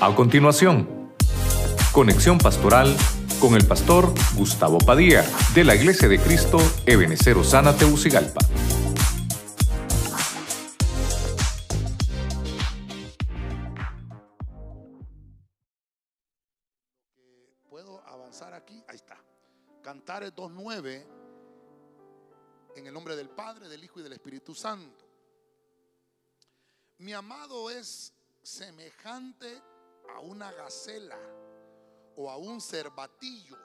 A continuación, conexión pastoral con el pastor Gustavo Padilla de la Iglesia de Cristo Ebenecer Osana Teucigalpa. Puedo avanzar aquí, ahí está. Cantares 2.9 en el nombre del Padre, del Hijo y del Espíritu Santo. Mi amado es semejante a una gacela o a un cervatillo.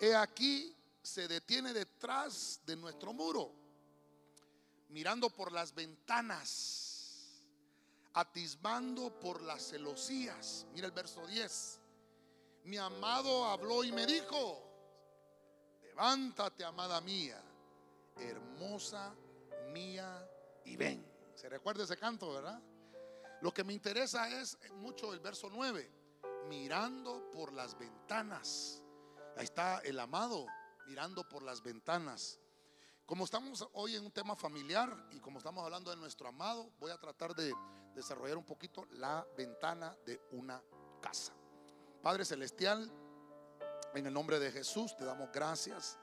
He aquí se detiene detrás de nuestro muro, mirando por las ventanas, atisbando por las celosías. Mira el verso 10. Mi amado habló y me dijo, levántate, amada mía, hermosa mía, y ven. ¿Se recuerda ese canto, verdad? Lo que me interesa es mucho el verso 9, mirando por las ventanas. Ahí está el amado, mirando por las ventanas. Como estamos hoy en un tema familiar y como estamos hablando de nuestro amado, voy a tratar de desarrollar un poquito la ventana de una casa. Padre Celestial, en el nombre de Jesús te damos gracias.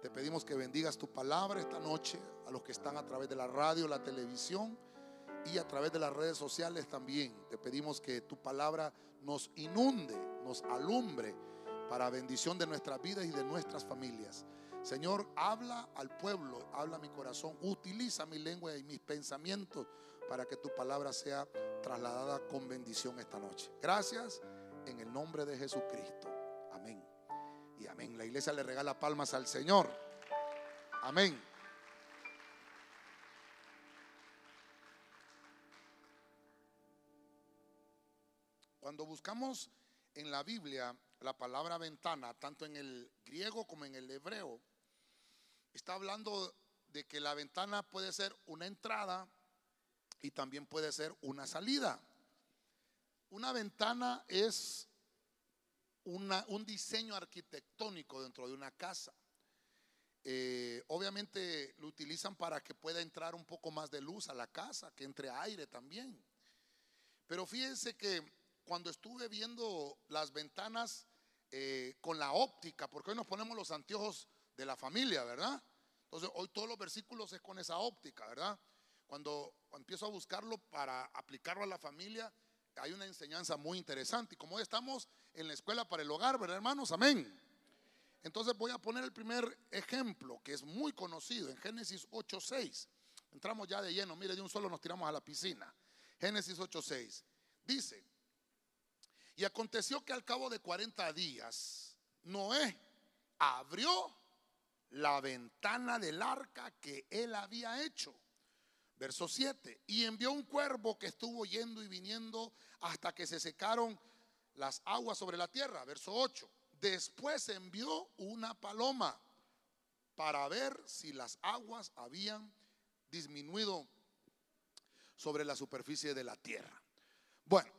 Te pedimos que bendigas tu palabra esta noche a los que están a través de la radio, la televisión y a través de las redes sociales también. Te pedimos que tu palabra nos inunde, nos alumbre para bendición de nuestras vidas y de nuestras familias. Señor, habla al pueblo, habla a mi corazón, utiliza mi lengua y mis pensamientos para que tu palabra sea trasladada con bendición esta noche. Gracias en el nombre de Jesucristo. Amén. Y amén. La iglesia le regala palmas al Señor. Amén. Cuando buscamos en la Biblia la palabra ventana, tanto en el griego como en el hebreo, está hablando de que la ventana puede ser una entrada y también puede ser una salida. Una ventana es un diseño arquitectónico dentro de una casa. Eh, obviamente lo utilizan para que pueda entrar un poco más de luz a la casa, que entre aire también. Pero fíjense que cuando estuve viendo las ventanas eh, con la óptica, porque hoy nos ponemos los anteojos de la familia, ¿verdad? Entonces hoy todos los versículos es con esa óptica, ¿verdad? Cuando empiezo a buscarlo para aplicarlo a la familia, hay una enseñanza muy interesante. Y como hoy estamos en la escuela para el hogar, ¿verdad, hermanos? Amén. Entonces voy a poner el primer ejemplo que es muy conocido en Génesis 8:6. Entramos ya de lleno, mire, de un solo nos tiramos a la piscina. Génesis 8:6. Dice, y aconteció que al cabo de 40 días, Noé abrió la ventana del arca que él había hecho. Verso 7. Y envió un cuervo que estuvo yendo y viniendo hasta que se secaron las aguas sobre la tierra. Verso 8. Después envió una paloma para ver si las aguas habían disminuido sobre la superficie de la tierra. Bueno,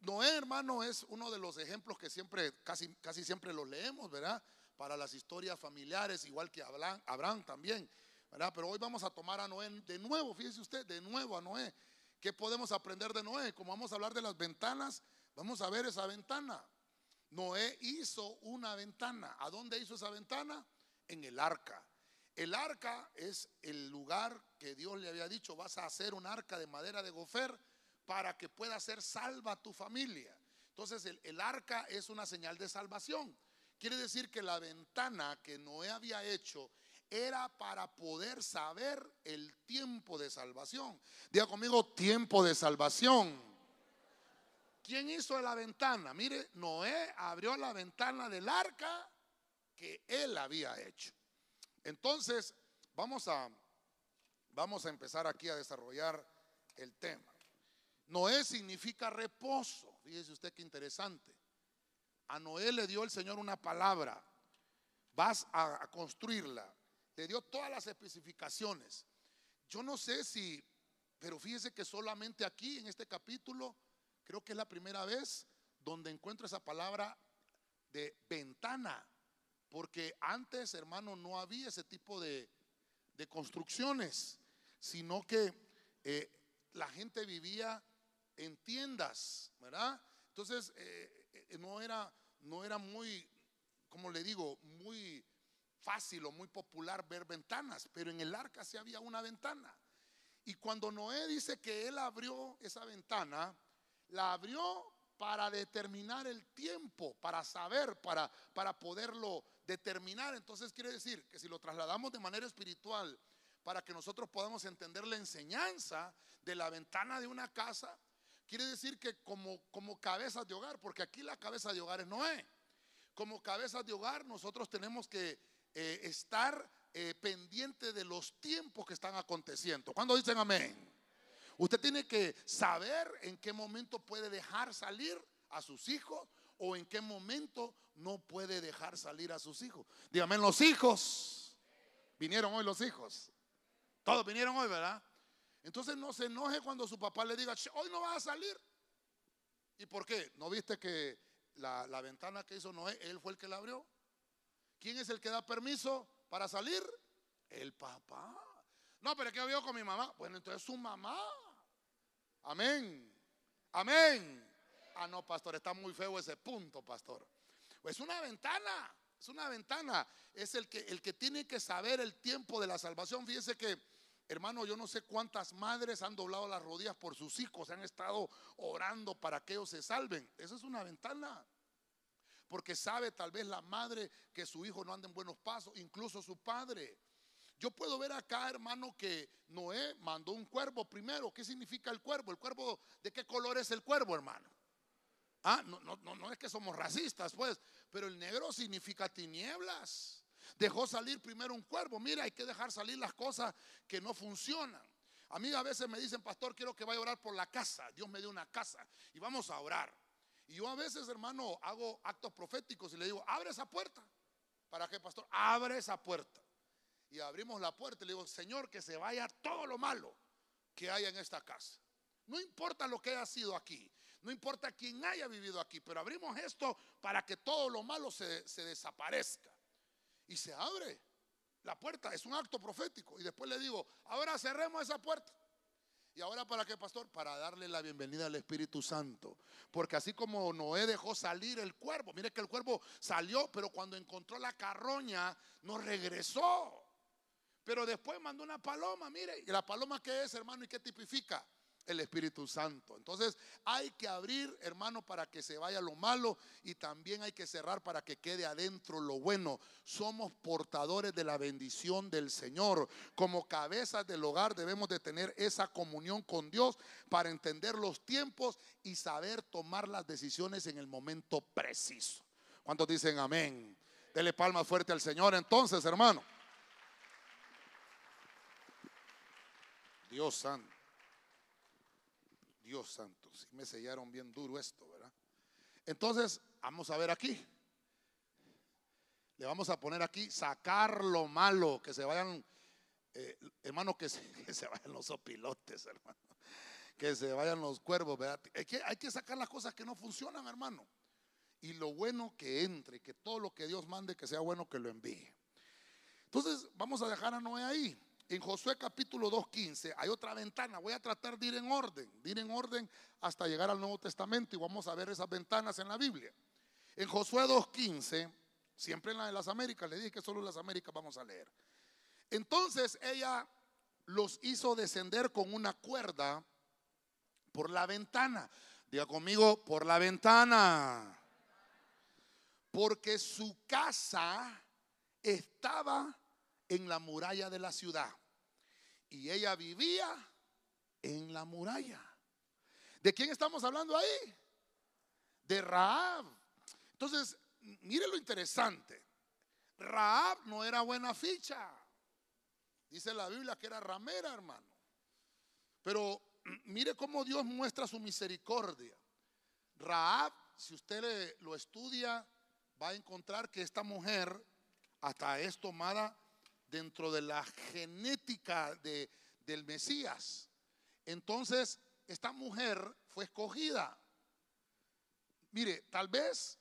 Noé, hermano, es uno de los ejemplos que siempre, casi, casi siempre los leemos, ¿verdad? Para las historias familiares, igual que Abraham, Abraham también, ¿verdad? Pero hoy vamos a tomar a Noé de nuevo, fíjese usted, de nuevo a Noé. ¿Qué podemos aprender de Noé? Como vamos a hablar de las ventanas, vamos a ver esa ventana. Noé hizo una ventana. ¿A dónde hizo esa ventana? En el arca. El arca es el lugar que Dios le había dicho, vas a hacer un arca de madera de gofer para que pueda ser salva tu familia. Entonces el, arca es una señal de salvación. Quiere decir que la ventana que Noé había hecho era para poder saber el tiempo de salvación. Diga conmigo, tiempo de salvación. ¿Quién hizo la ventana? Mire, Noé abrió la ventana del arca que él había hecho. Entonces, vamos a, vamos a empezar aquí a desarrollar el tema. Noé significa reposo. Fíjese usted qué interesante. A Noé le dio el Señor una palabra. Vas a, construirla. Le dio todas las especificaciones. Yo no sé si, pero fíjese que solamente aquí en este capítulo, creo que es la primera vez donde encuentro esa palabra de ventana. Porque antes, hermano, no había ese tipo de, construcciones, sino que eh, la gente vivía en tiendas, ¿verdad? Entonces, eh, eh, no, era, no era muy, como le digo, muy fácil o muy popular ver ventanas, pero en el arca sí había una ventana. Y cuando Noé dice que él abrió esa ventana, la abrió para determinar el tiempo, para saber, para, para poderlo determinar. Entonces quiere decir que si lo trasladamos de manera espiritual, para que nosotros podamos entender la enseñanza de la ventana de una casa, quiere decir que como, como cabezas de hogar, porque aquí la cabeza de hogar es Noé, como cabezas de hogar nosotros tenemos que eh, estar eh, pendiente de los tiempos que están aconteciendo. ¿Cuándo dicen amén? Usted tiene que saber en qué momento puede dejar salir a sus hijos o en qué momento no puede dejar salir a sus hijos. Dígame, los hijos. Vinieron hoy los hijos. Todos vinieron hoy, ¿verdad? Entonces no se enoje cuando su papá le diga, hoy no vas a salir. ¿Y por qué? ¿No viste que la, la ventana que hizo Noé, él fue el que la abrió? ¿Quién es el que da permiso para salir? El papá. No, pero ¿qué vio con mi mamá? Bueno, entonces su mamá. Amén. Amén. Ah, no, pastor, está muy feo ese punto, pastor. Pues es una ventana, es una ventana. Es el que, el que tiene que saber el tiempo de la salvación. Fíjese que, hermano, yo no sé cuántas madres han doblado las rodillas por sus hijos, han estado orando para que ellos se salven. Esa es una ventana. Porque sabe tal vez la madre que su hijo no anda en buenos pasos, incluso su padre. Yo puedo ver acá, hermano, que Noé mandó un cuervo primero. ¿Qué significa el cuervo? ¿El cuervo de qué color es el cuervo, hermano? Ah, no, no, no, no es que somos racistas, pues, pero el negro significa tinieblas. Dejó salir primero un cuervo. Mira, hay que dejar salir las cosas que no funcionan. A mí a veces me dicen, pastor, quiero que vaya a orar por la casa. Dios me dio una casa y vamos a orar. Y yo a veces, hermano, hago actos proféticos y le digo, abre esa puerta. ¿Para qué, pastor? Abre esa puerta y abrimos la puerta y le digo, Señor, que se vaya todo lo malo que haya en esta casa. No importa lo que haya sido aquí, no importa quién haya vivido aquí, pero abrimos esto para que todo lo malo se, se desaparezca. Y se abre la puerta, es un acto profético. Y después le digo, ahora cerremos esa puerta. ¿Y ahora para qué, pastor? Para darle la bienvenida al Espíritu Santo. Porque así como Noé dejó salir el cuervo, mire que el cuervo salió, pero cuando encontró la carroña, no regresó. Pero después mandó una paloma, mire, ¿y la paloma qué es, hermano? ¿Y qué tipifica? El Espíritu Santo. Entonces hay que abrir, hermano, para que se vaya lo malo y también hay que cerrar para que quede adentro lo bueno. Somos portadores de la bendición del Señor. Como cabezas del hogar debemos de tener esa comunión con Dios para entender los tiempos y saber tomar las decisiones en el momento preciso. ¿Cuántos dicen amén? Dele palmas fuerte al Señor entonces, hermano. Dios santo. Dios santo. Si me sellaron bien duro esto, ¿verdad? Entonces, vamos a ver aquí. Le vamos a poner aquí, sacar lo malo, que se vayan, eh, hermano, que se, vayan los opilotes, hermano. Que se vayan los cuervos, ¿verdad? Hay que, hay que sacar las cosas que no funcionan, hermano. Y lo bueno que entre, que todo lo que Dios mande, que sea bueno que lo envíe. Entonces, vamos a dejar a Noé ahí en Josué capítulo 2.15 hay otra ventana. Voy a tratar de ir en orden, de ir en orden hasta llegar al Nuevo Testamento y vamos a ver esas ventanas en la Biblia. En Josué 2.15, siempre en la de las Américas, le dije que solo en las Américas vamos a leer. Entonces ella los hizo descender con una cuerda por la ventana. Diga conmigo, por la ventana. Porque su casa estaba en la muralla de la ciudad y ella vivía en la muralla. ¿De quién estamos hablando ahí? De Raab. Entonces, mire lo interesante. Raab no era buena ficha. Dice la Biblia que era ramera, hermano. Pero mire cómo Dios muestra su misericordia. Raab, si usted lo estudia, va a encontrar que esta mujer hasta es tomada dentro de la genética de, del Mesías. Entonces, esta mujer fue escogida. Mire, tal vez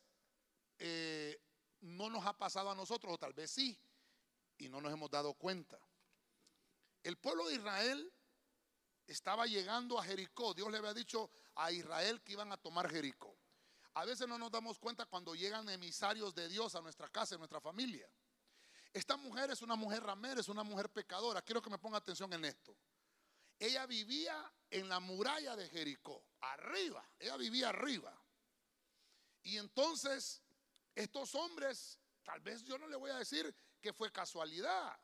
eh, no nos ha pasado a nosotros, o tal vez sí, y no nos hemos dado cuenta. El pueblo de Israel estaba llegando a Jericó. Dios le había dicho a Israel que iban a tomar Jericó. A veces no nos damos cuenta cuando llegan emisarios de Dios a nuestra casa, a nuestra familia. Esta mujer es una mujer ramera, es una mujer pecadora. Quiero que me ponga atención en esto. Ella vivía en la muralla de Jericó, arriba. Ella vivía arriba. Y entonces, estos hombres, tal vez yo no le voy a decir que fue casualidad,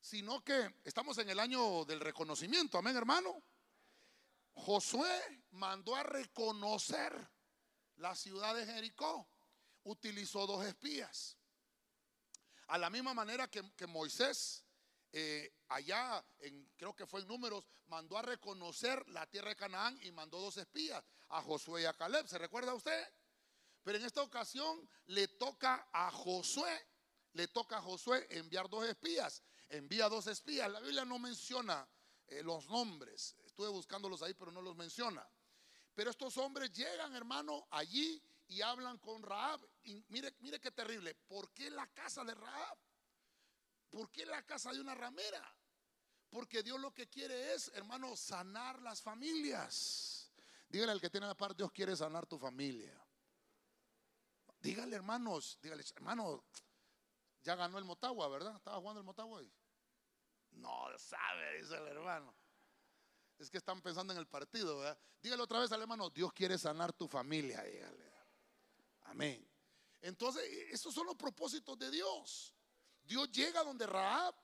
sino que estamos en el año del reconocimiento. Amén, hermano. Josué mandó a reconocer la ciudad de Jericó. Utilizó dos espías. A la misma manera que, Moisés, eh, allá, en, creo que fue en números, mandó a reconocer la tierra de Canaán y mandó dos espías, a Josué y a Caleb. ¿Se recuerda usted? Pero en esta ocasión le toca a Josué, le toca a Josué enviar dos espías. Envía dos espías. La Biblia no menciona eh, los nombres. Estuve buscándolos ahí, pero no los menciona. Pero estos hombres llegan, hermano, allí y hablan con Raab. Y mire, mire qué terrible. ¿Por qué la casa de Raab? ¿Por qué la casa de una ramera? Porque Dios lo que quiere es, hermano, sanar las familias. Dígale al que tiene la par, Dios quiere sanar tu familia. Dígale, hermanos, dígale, hermano, ya ganó el Motagua, ¿verdad? Estaba jugando el Motagua hoy. No sabe, dice el hermano. Es que están pensando en el partido, ¿verdad? Dígale otra vez al hermano, Dios quiere sanar tu familia, dígale. Amén. Entonces, esos son los propósitos de Dios. Dios llega donde Raab,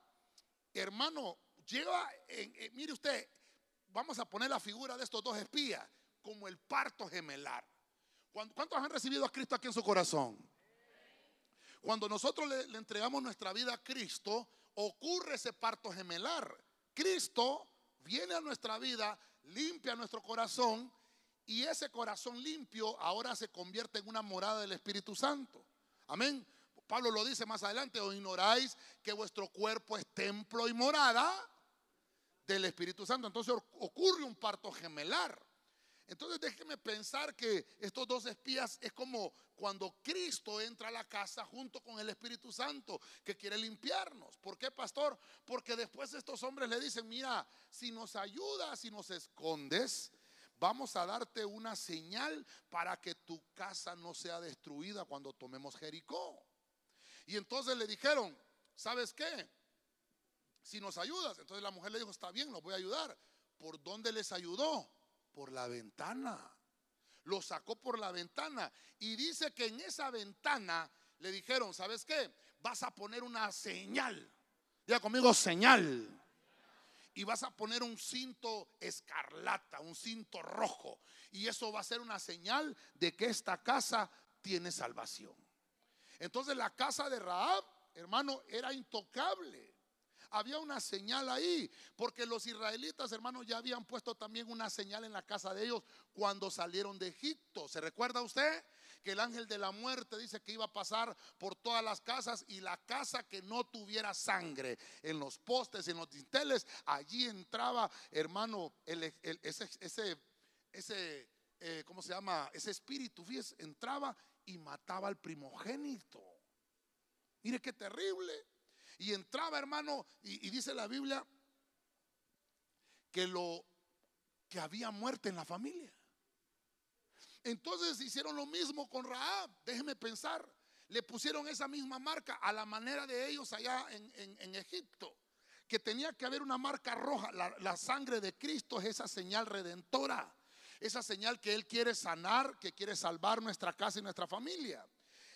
hermano, llega, en, mire usted, vamos a poner la figura de estos dos espías como el parto gemelar. ¿Cuántos han recibido a Cristo aquí en su corazón? Cuando nosotros le entregamos nuestra vida a Cristo, ocurre ese parto gemelar. Cristo viene a nuestra vida, limpia nuestro corazón y ese corazón limpio ahora se convierte en una morada del Espíritu Santo. Amén. Pablo lo dice más adelante, o ignoráis que vuestro cuerpo es templo y morada del Espíritu Santo. Entonces ocurre un parto gemelar. Entonces déjeme pensar que estos dos espías es como cuando Cristo entra a la casa junto con el Espíritu Santo que quiere limpiarnos. ¿Por qué, pastor? Porque después estos hombres le dicen, mira, si nos ayudas, si nos escondes, vamos a darte una señal para que tu casa no sea destruida cuando tomemos Jericó. Y entonces le dijeron, ¿sabes qué? Si nos ayudas. Entonces la mujer le dijo, está bien, los voy a ayudar. ¿Por dónde les ayudó? Por la ventana. Lo sacó por la ventana. Y dice que en esa ventana le dijeron, ¿sabes qué? Vas a poner una señal. Diga conmigo, señal y vas a poner un cinto escarlata, un cinto rojo. Y eso va a ser una señal de que esta casa tiene salvación. Entonces la casa de Raab, hermano, era intocable. Había una señal ahí, porque los israelitas, hermanos, ya habían puesto también una señal en la casa de ellos cuando salieron de Egipto. ¿Se recuerda usted? Que el ángel de la muerte dice que iba a pasar por todas las casas y la casa que no tuviera sangre en los postes, en los dinteles, allí entraba, hermano, ese, ese, ese eh, ¿cómo se llama? Ese espíritu, fíjese, entraba y mataba al primogénito. Mire qué terrible. Y entraba, hermano, y, y dice la Biblia que lo que había muerte en la familia. Entonces hicieron lo mismo con Raab. Déjeme pensar. Le pusieron esa misma marca a la manera de ellos allá en, Egipto. Que tenía que haber una marca roja. La, sangre de Cristo es esa señal redentora. Esa señal que Él quiere sanar, que quiere salvar nuestra casa y nuestra familia.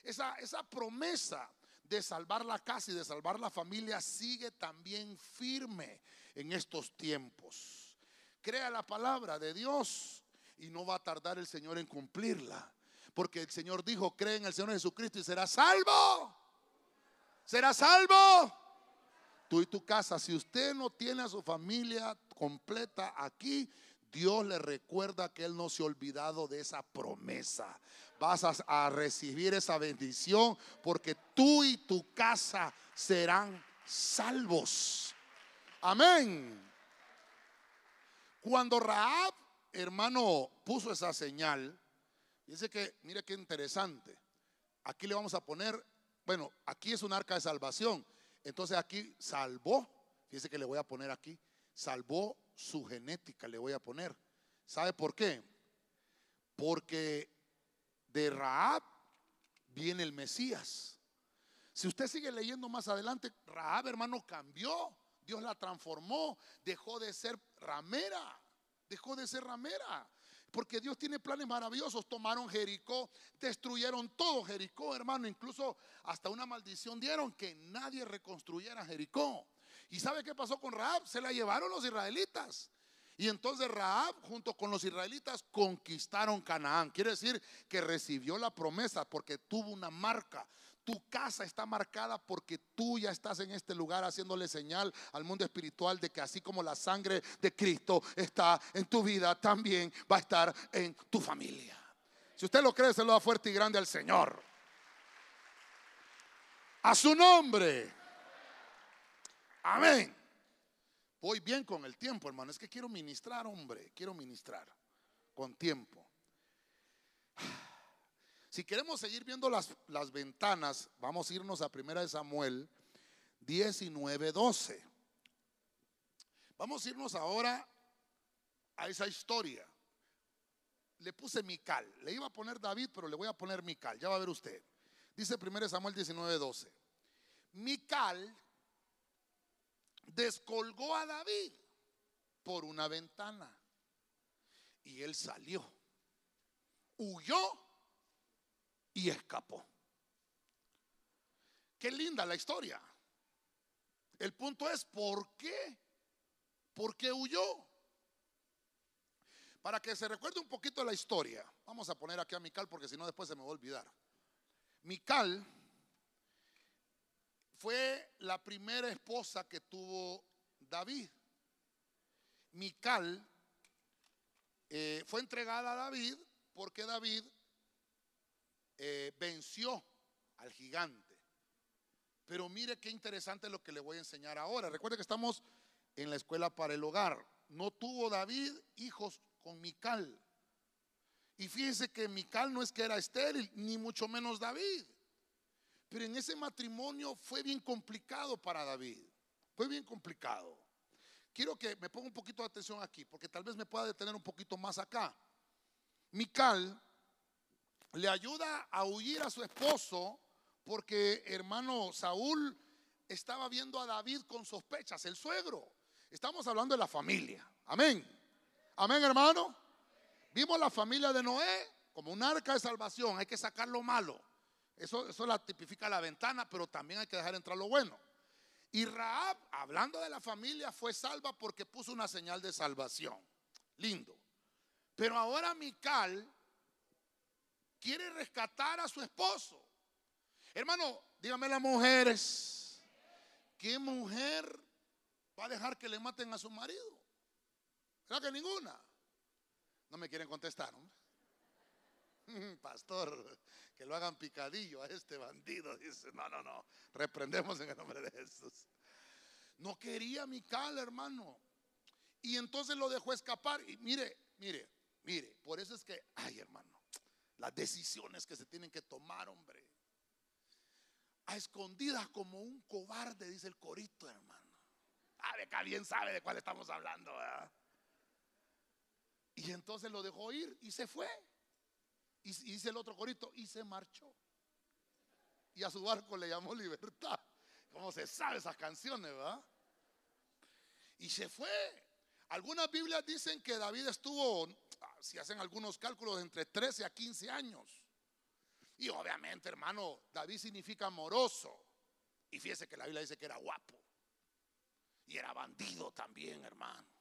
Esa, esa promesa de salvar la casa y de salvar la familia sigue también firme en estos tiempos. Crea la palabra de Dios y no va a tardar el Señor en cumplirla. Porque el Señor dijo, cree en el Señor Jesucristo y será salvo. Será salvo. Tú y tu casa, si usted no tiene a su familia completa aquí, Dios le recuerda que Él no se ha olvidado de esa promesa. Vas a, recibir esa bendición porque tú y tu casa serán salvos. Amén. Cuando Raab hermano puso esa señal, dice que, mire qué interesante. Aquí le vamos a poner, bueno, aquí es un arca de salvación. Entonces aquí salvó, fíjese que le voy a poner aquí, salvó su genética, le voy a poner. ¿Sabe por qué? Porque de Raab viene el Mesías. Si usted sigue leyendo más adelante, Raab, hermano, cambió. Dios la transformó. Dejó de ser ramera. Dejó de ser ramera. Porque Dios tiene planes maravillosos. Tomaron Jericó, destruyeron todo Jericó, hermano. Incluso hasta una maldición dieron que nadie reconstruyera Jericó. ¿Y sabe qué pasó con Raab? Se la llevaron los israelitas. Y entonces Raab junto con los israelitas conquistaron Canaán. Quiere decir que recibió la promesa porque tuvo una marca. Tu casa está marcada porque tú ya estás en este lugar haciéndole señal al mundo espiritual de que así como la sangre de Cristo está en tu vida, también va a estar en tu familia. Si usted lo cree, se lo da fuerte y grande al Señor. A su nombre. Amén. Voy bien con el tiempo, hermano. Es que quiero ministrar, hombre. Quiero ministrar con tiempo. Si queremos seguir viendo las, las ventanas, vamos a irnos a 1 Samuel 19, 12. Vamos a irnos ahora a esa historia. Le puse Mical. Le iba a poner David, pero le voy a poner Mical. Ya va a ver usted. Dice 1 Samuel 19, 12. Mical descolgó a David por una ventana y él salió, huyó y escapó. Qué linda la historia. El punto es, ¿por qué? ¿Por qué huyó? Para que se recuerde un poquito la historia, vamos a poner aquí a Mical porque si no después se me va a olvidar. Mical fue la primera esposa que tuvo David. Mical eh, fue entregada a David porque David eh, venció al gigante. Pero mire qué interesante lo que le voy a enseñar ahora. Recuerde que estamos en la escuela para el hogar. No tuvo David hijos con Mical. Y fíjense que Mical no es que era estéril, ni mucho menos David. Pero en ese matrimonio fue bien complicado para David. Fue bien complicado. Quiero que me ponga un poquito de atención aquí, porque tal vez me pueda detener un poquito más acá. Mical le ayuda a huir a su esposo porque hermano Saúl estaba viendo a David con sospechas, el suegro. Estamos hablando de la familia. Amén. Amén, hermano. Vimos la familia de Noé como un arca de salvación. Hay que sacar lo malo. Eso, eso la tipifica la ventana, pero también hay que dejar entrar lo bueno. Y Raab, hablando de la familia, fue salva porque puso una señal de salvación. Lindo. Pero ahora Mical quiere rescatar a su esposo. Hermano, dígame las mujeres, ¿qué mujer va a dejar que le maten a su marido? ¿Verdad que ninguna? No me quieren contestar. Pastor, que lo hagan picadillo a este bandido. Dice, no, no, no, reprendemos en el nombre de Jesús. No quería Mical, hermano. Y entonces lo dejó escapar. Y mire, mire, mire, por eso es que, ay, hermano, las decisiones que se tienen que tomar, hombre. A escondidas como un cobarde, dice el corito, hermano. Ah, de acá bien sabe de cuál estamos hablando, Y entonces lo dejó ir y se fue. Y, dice el otro corito, y se marchó. Y a su barco le llamó libertad. Como se sabe esas canciones, ¿verdad? Y se fue. Algunas Biblias dicen que David estuvo, si hacen algunos cálculos, entre 13 a 15 años. Y obviamente, hermano, David significa amoroso. Y fíjese que la Biblia dice que era guapo. Y era bandido también, hermano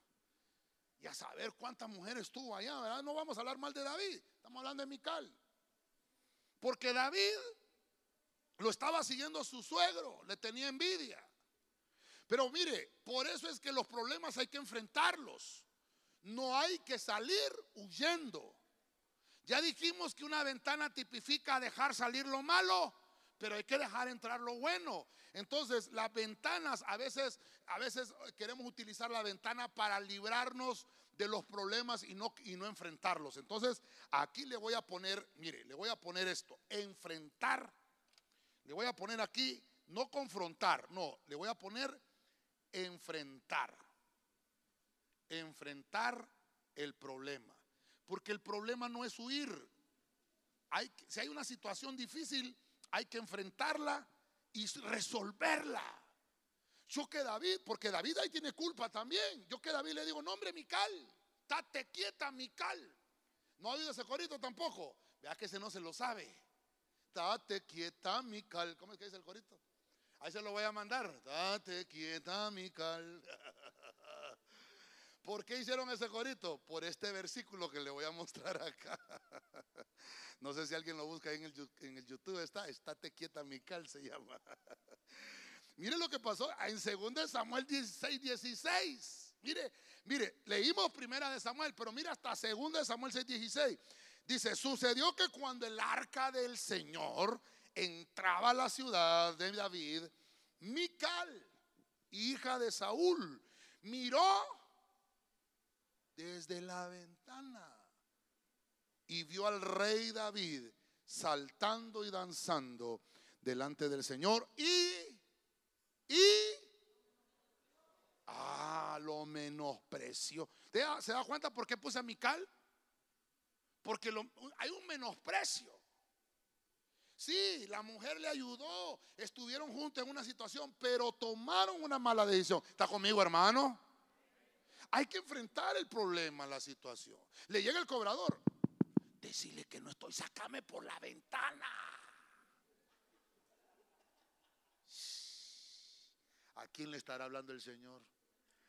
y a saber cuántas mujeres tuvo allá, ¿verdad? No vamos a hablar mal de David, estamos hablando de Mical. Porque David lo estaba siguiendo su suegro, le tenía envidia. Pero mire, por eso es que los problemas hay que enfrentarlos. No hay que salir huyendo. Ya dijimos que una ventana tipifica dejar salir lo malo, pero hay que dejar entrar lo bueno. Entonces, las ventanas, a veces, a veces queremos utilizar la ventana para librarnos de los problemas y no, y no enfrentarlos. Entonces, aquí le voy a poner, mire, le voy a poner esto, enfrentar. Le voy a poner aquí, no confrontar, no, le voy a poner enfrentar. Enfrentar el problema. Porque el problema no es huir. Si hay una situación difícil, hay que enfrentarla y resolverla. Yo que David, porque David ahí tiene culpa también. Yo que David le digo, no hombre, Mical, estate quieta, Mical. No ha oído ese corito tampoco. Vea que ese no se lo sabe. Estate quieta, Mical. ¿Cómo es que dice el corito? Ahí se lo voy a mandar. Estate quieta, Mical. ¿Por qué hicieron ese corito? Por este versículo que le voy a mostrar acá. No sé si alguien lo busca en el, en el YouTube. Está, estate quieta, Mical se llama. Mire lo que pasó en 2 Samuel 16, 16. Mire, mire, leímos primera de Samuel, pero mira hasta 2 Samuel 6, 16. Dice, sucedió que cuando el arca del Señor entraba a la ciudad de David, Mical, hija de Saúl, miró desde la ventana y vio al rey David saltando y danzando delante del Señor y, y, ah, lo menospreció. ¿Se da cuenta por qué puse a Mical? Porque hay un menosprecio. Sí, la mujer le ayudó, estuvieron juntos en una situación, pero tomaron una mala decisión. ¿Está conmigo, hermano? Hay que enfrentar el problema, la situación. Le llega el cobrador. Decirle que no estoy, sácame por la ventana. ¿A quién le estará hablando el Señor?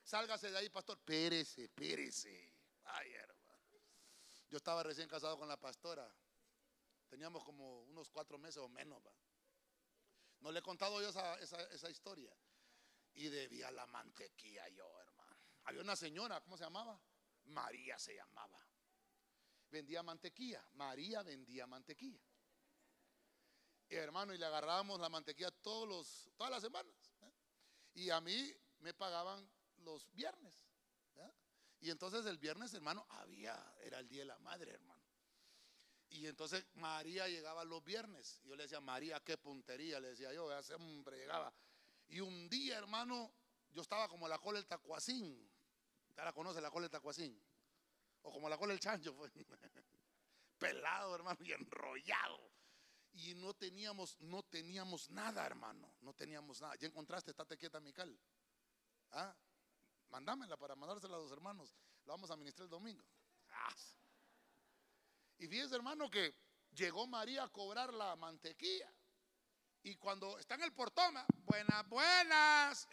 Sálgase de ahí, pastor. Pérese, pérese. Ay, hermano. Yo estaba recién casado con la pastora. Teníamos como unos cuatro meses o menos. No le he contado yo esa, esa historia. Y debía la mantequilla yo. Había una señora, ¿cómo se llamaba? María se llamaba. Vendía mantequilla. María vendía mantequilla. Y hermano, y le agarrábamos la mantequilla todos los, todas las semanas. ¿eh? Y a mí me pagaban los viernes. Y entonces el viernes, hermano, había, era el día de la madre, hermano. Y entonces María llegaba los viernes. Yo le decía, María, qué puntería, le decía yo, hombre llegaba. Y un día, hermano, yo estaba como la cola del tacuacín. ¿Ya la conoce la cola del tacuacín? O como la cola del chancho. Pues. Pelado, hermano, y enrollado. Y no teníamos, no teníamos nada, hermano. No teníamos nada. Ya encontraste, estate quieta, Mical. ¿Ah? Mándamela para mandársela a los hermanos. La vamos a ministrar el domingo. Y fíjese, hermano, que llegó María a cobrar la mantequilla. Y cuando está en el portón, buenas, buenas.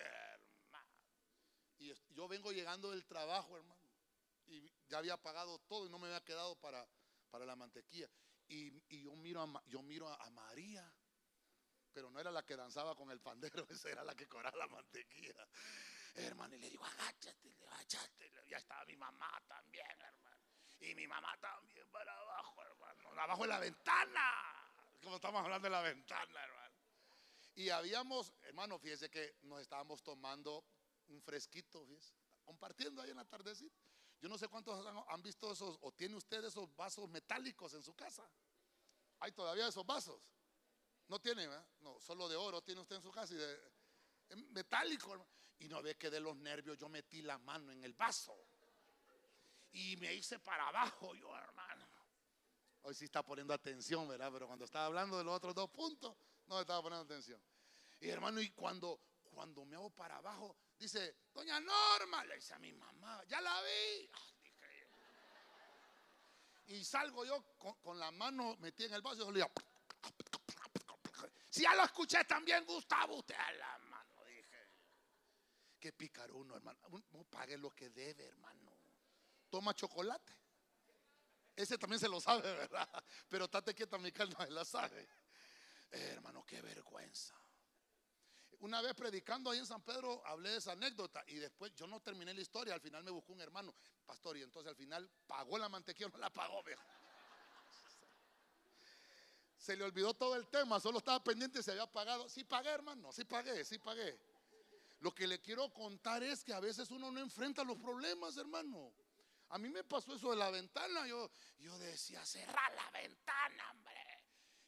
Y yo vengo llegando del trabajo, hermano. Y ya había pagado todo y no me había quedado para, para la mantequilla. Y, yo miro, a, yo miro a, María, pero no era la que danzaba con el pandero, esa era la que cobraba la mantequilla. Hermano, y le digo, agáchate, agáchate. Ya estaba mi mamá también, hermano. Y mi mamá también para abajo, hermano. Abajo de la ventana. Como estamos hablando de la ventana, hermano. Y habíamos, hermano, fíjese que nos estábamos tomando un fresquito, compartiendo ahí en la tardecita. Yo no sé cuántos han, visto esos, o tiene usted esos vasos metálicos en su casa. ¿Hay todavía esos vasos? No tiene, No, solo de oro tiene usted en su casa y de metálico. Y no ve que de los nervios yo metí la mano en el vaso. Y me hice para abajo yo, hermano. Hoy sí está poniendo atención, ¿verdad? Pero cuando estaba hablando de los otros dos puntos, no estaba poniendo atención. Y hermano, y cuando, cuando me hago para abajo, Dice, doña Norma, le dice a mi mamá, ya la vi. y salgo yo con, la mano metida en el vaso y le digo, si ya lo escuché también, Gustavo, usted a la mano, dije. Que picar uno, hermano. No pague lo que debe, hermano. Toma chocolate. Ese también se lo sabe, ¿verdad? Pero tate quieta, mi calma, la sabe. hermano, qué vergüenza una vez predicando ahí en San Pedro, hablé de esa anécdota y después yo no terminé la historia. Al final me buscó un hermano, pastor, y entonces al final pagó la mantequilla, no la pagó, viejo. Se le olvidó todo el tema, solo estaba pendiente se había pagado. Sí pagué, hermano, sí pagué, sí pagué. Lo que le quiero contar es que a veces uno no enfrenta los problemas, hermano. A mí me pasó eso de la ventana. Yo, yo decía, cerrar la ventana, hombre.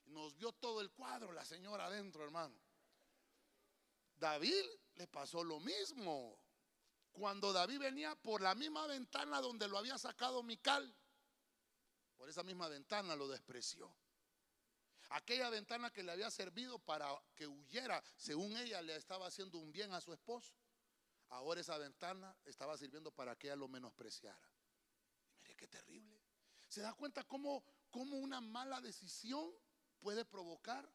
Nos vio todo el cuadro la señora adentro, hermano. David le pasó lo mismo. cuando David venía por la misma ventana donde lo había sacado Mical, por esa misma ventana lo despreció. Aquella ventana que le había servido para que huyera, según ella le estaba haciendo un bien a su esposo, ahora esa ventana estaba sirviendo para que ella lo menospreciara. mire qué terrible. ¿Se da cuenta cómo, cómo una mala decisión puede provocar,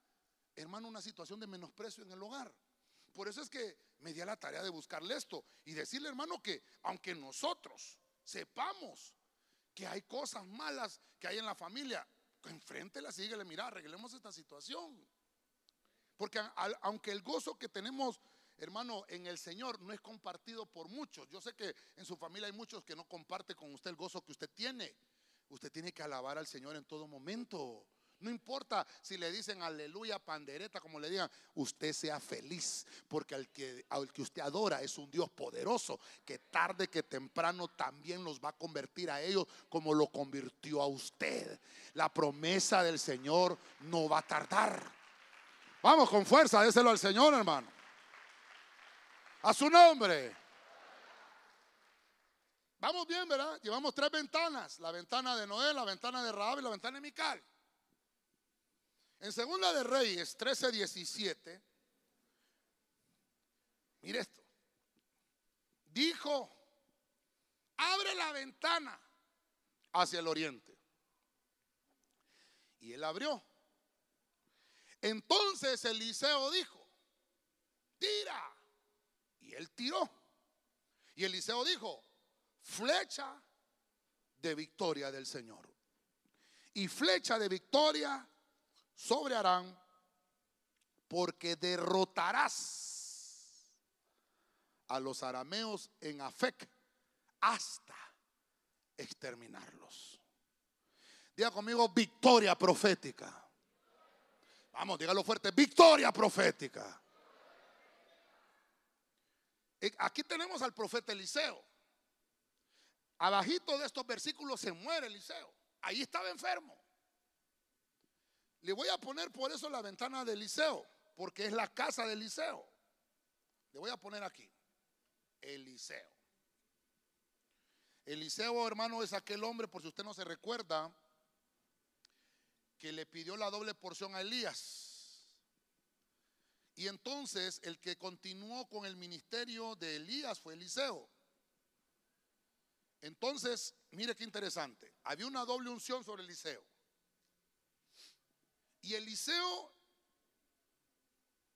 hermano, una situación de menosprecio en el hogar? Por eso es que me di a la tarea de buscarle esto y decirle, hermano, que aunque nosotros sepamos que hay cosas malas que hay en la familia, enfrente la síguele, mira, arreglemos esta situación. Porque aunque el gozo que tenemos, hermano, en el Señor no es compartido por muchos, yo sé que en su familia hay muchos que no comparten con usted el gozo que usted tiene. Usted tiene que alabar al Señor en todo momento. No importa si le dicen aleluya, pandereta, como le digan, usted sea feliz, porque al que, al que usted adora es un Dios poderoso, que tarde que temprano también los va a convertir a ellos como lo convirtió a usted. La promesa del Señor no va a tardar. Vamos con fuerza, déselo al Señor, hermano. A su nombre. Vamos bien, ¿verdad? Llevamos tres ventanas: la ventana de Noé, la ventana de Rahab y la ventana de Mical. En Segunda de Reyes 13, 17, mire esto. Dijo, abre la ventana hacia el oriente. Y él abrió. Entonces Eliseo dijo, tira. Y él tiró. Y Eliseo dijo, flecha de victoria del Señor. Y flecha de victoria sobre Arán, porque derrotarás a los arameos en Afec hasta exterminarlos. Diga conmigo victoria profética. Vamos, dígalo fuerte, victoria profética. Aquí tenemos al profeta Eliseo. Abajito de estos versículos se muere Eliseo. Ahí estaba enfermo. Le voy a poner por eso la ventana de Eliseo, porque es la casa de Eliseo. Le voy a poner aquí, Eliseo. Eliseo, hermano, es aquel hombre, por si usted no se recuerda, que le pidió la doble porción a Elías. Y entonces el que continuó con el ministerio de Elías fue Eliseo. Entonces, mire qué interesante. Había una doble unción sobre Eliseo. Y Eliseo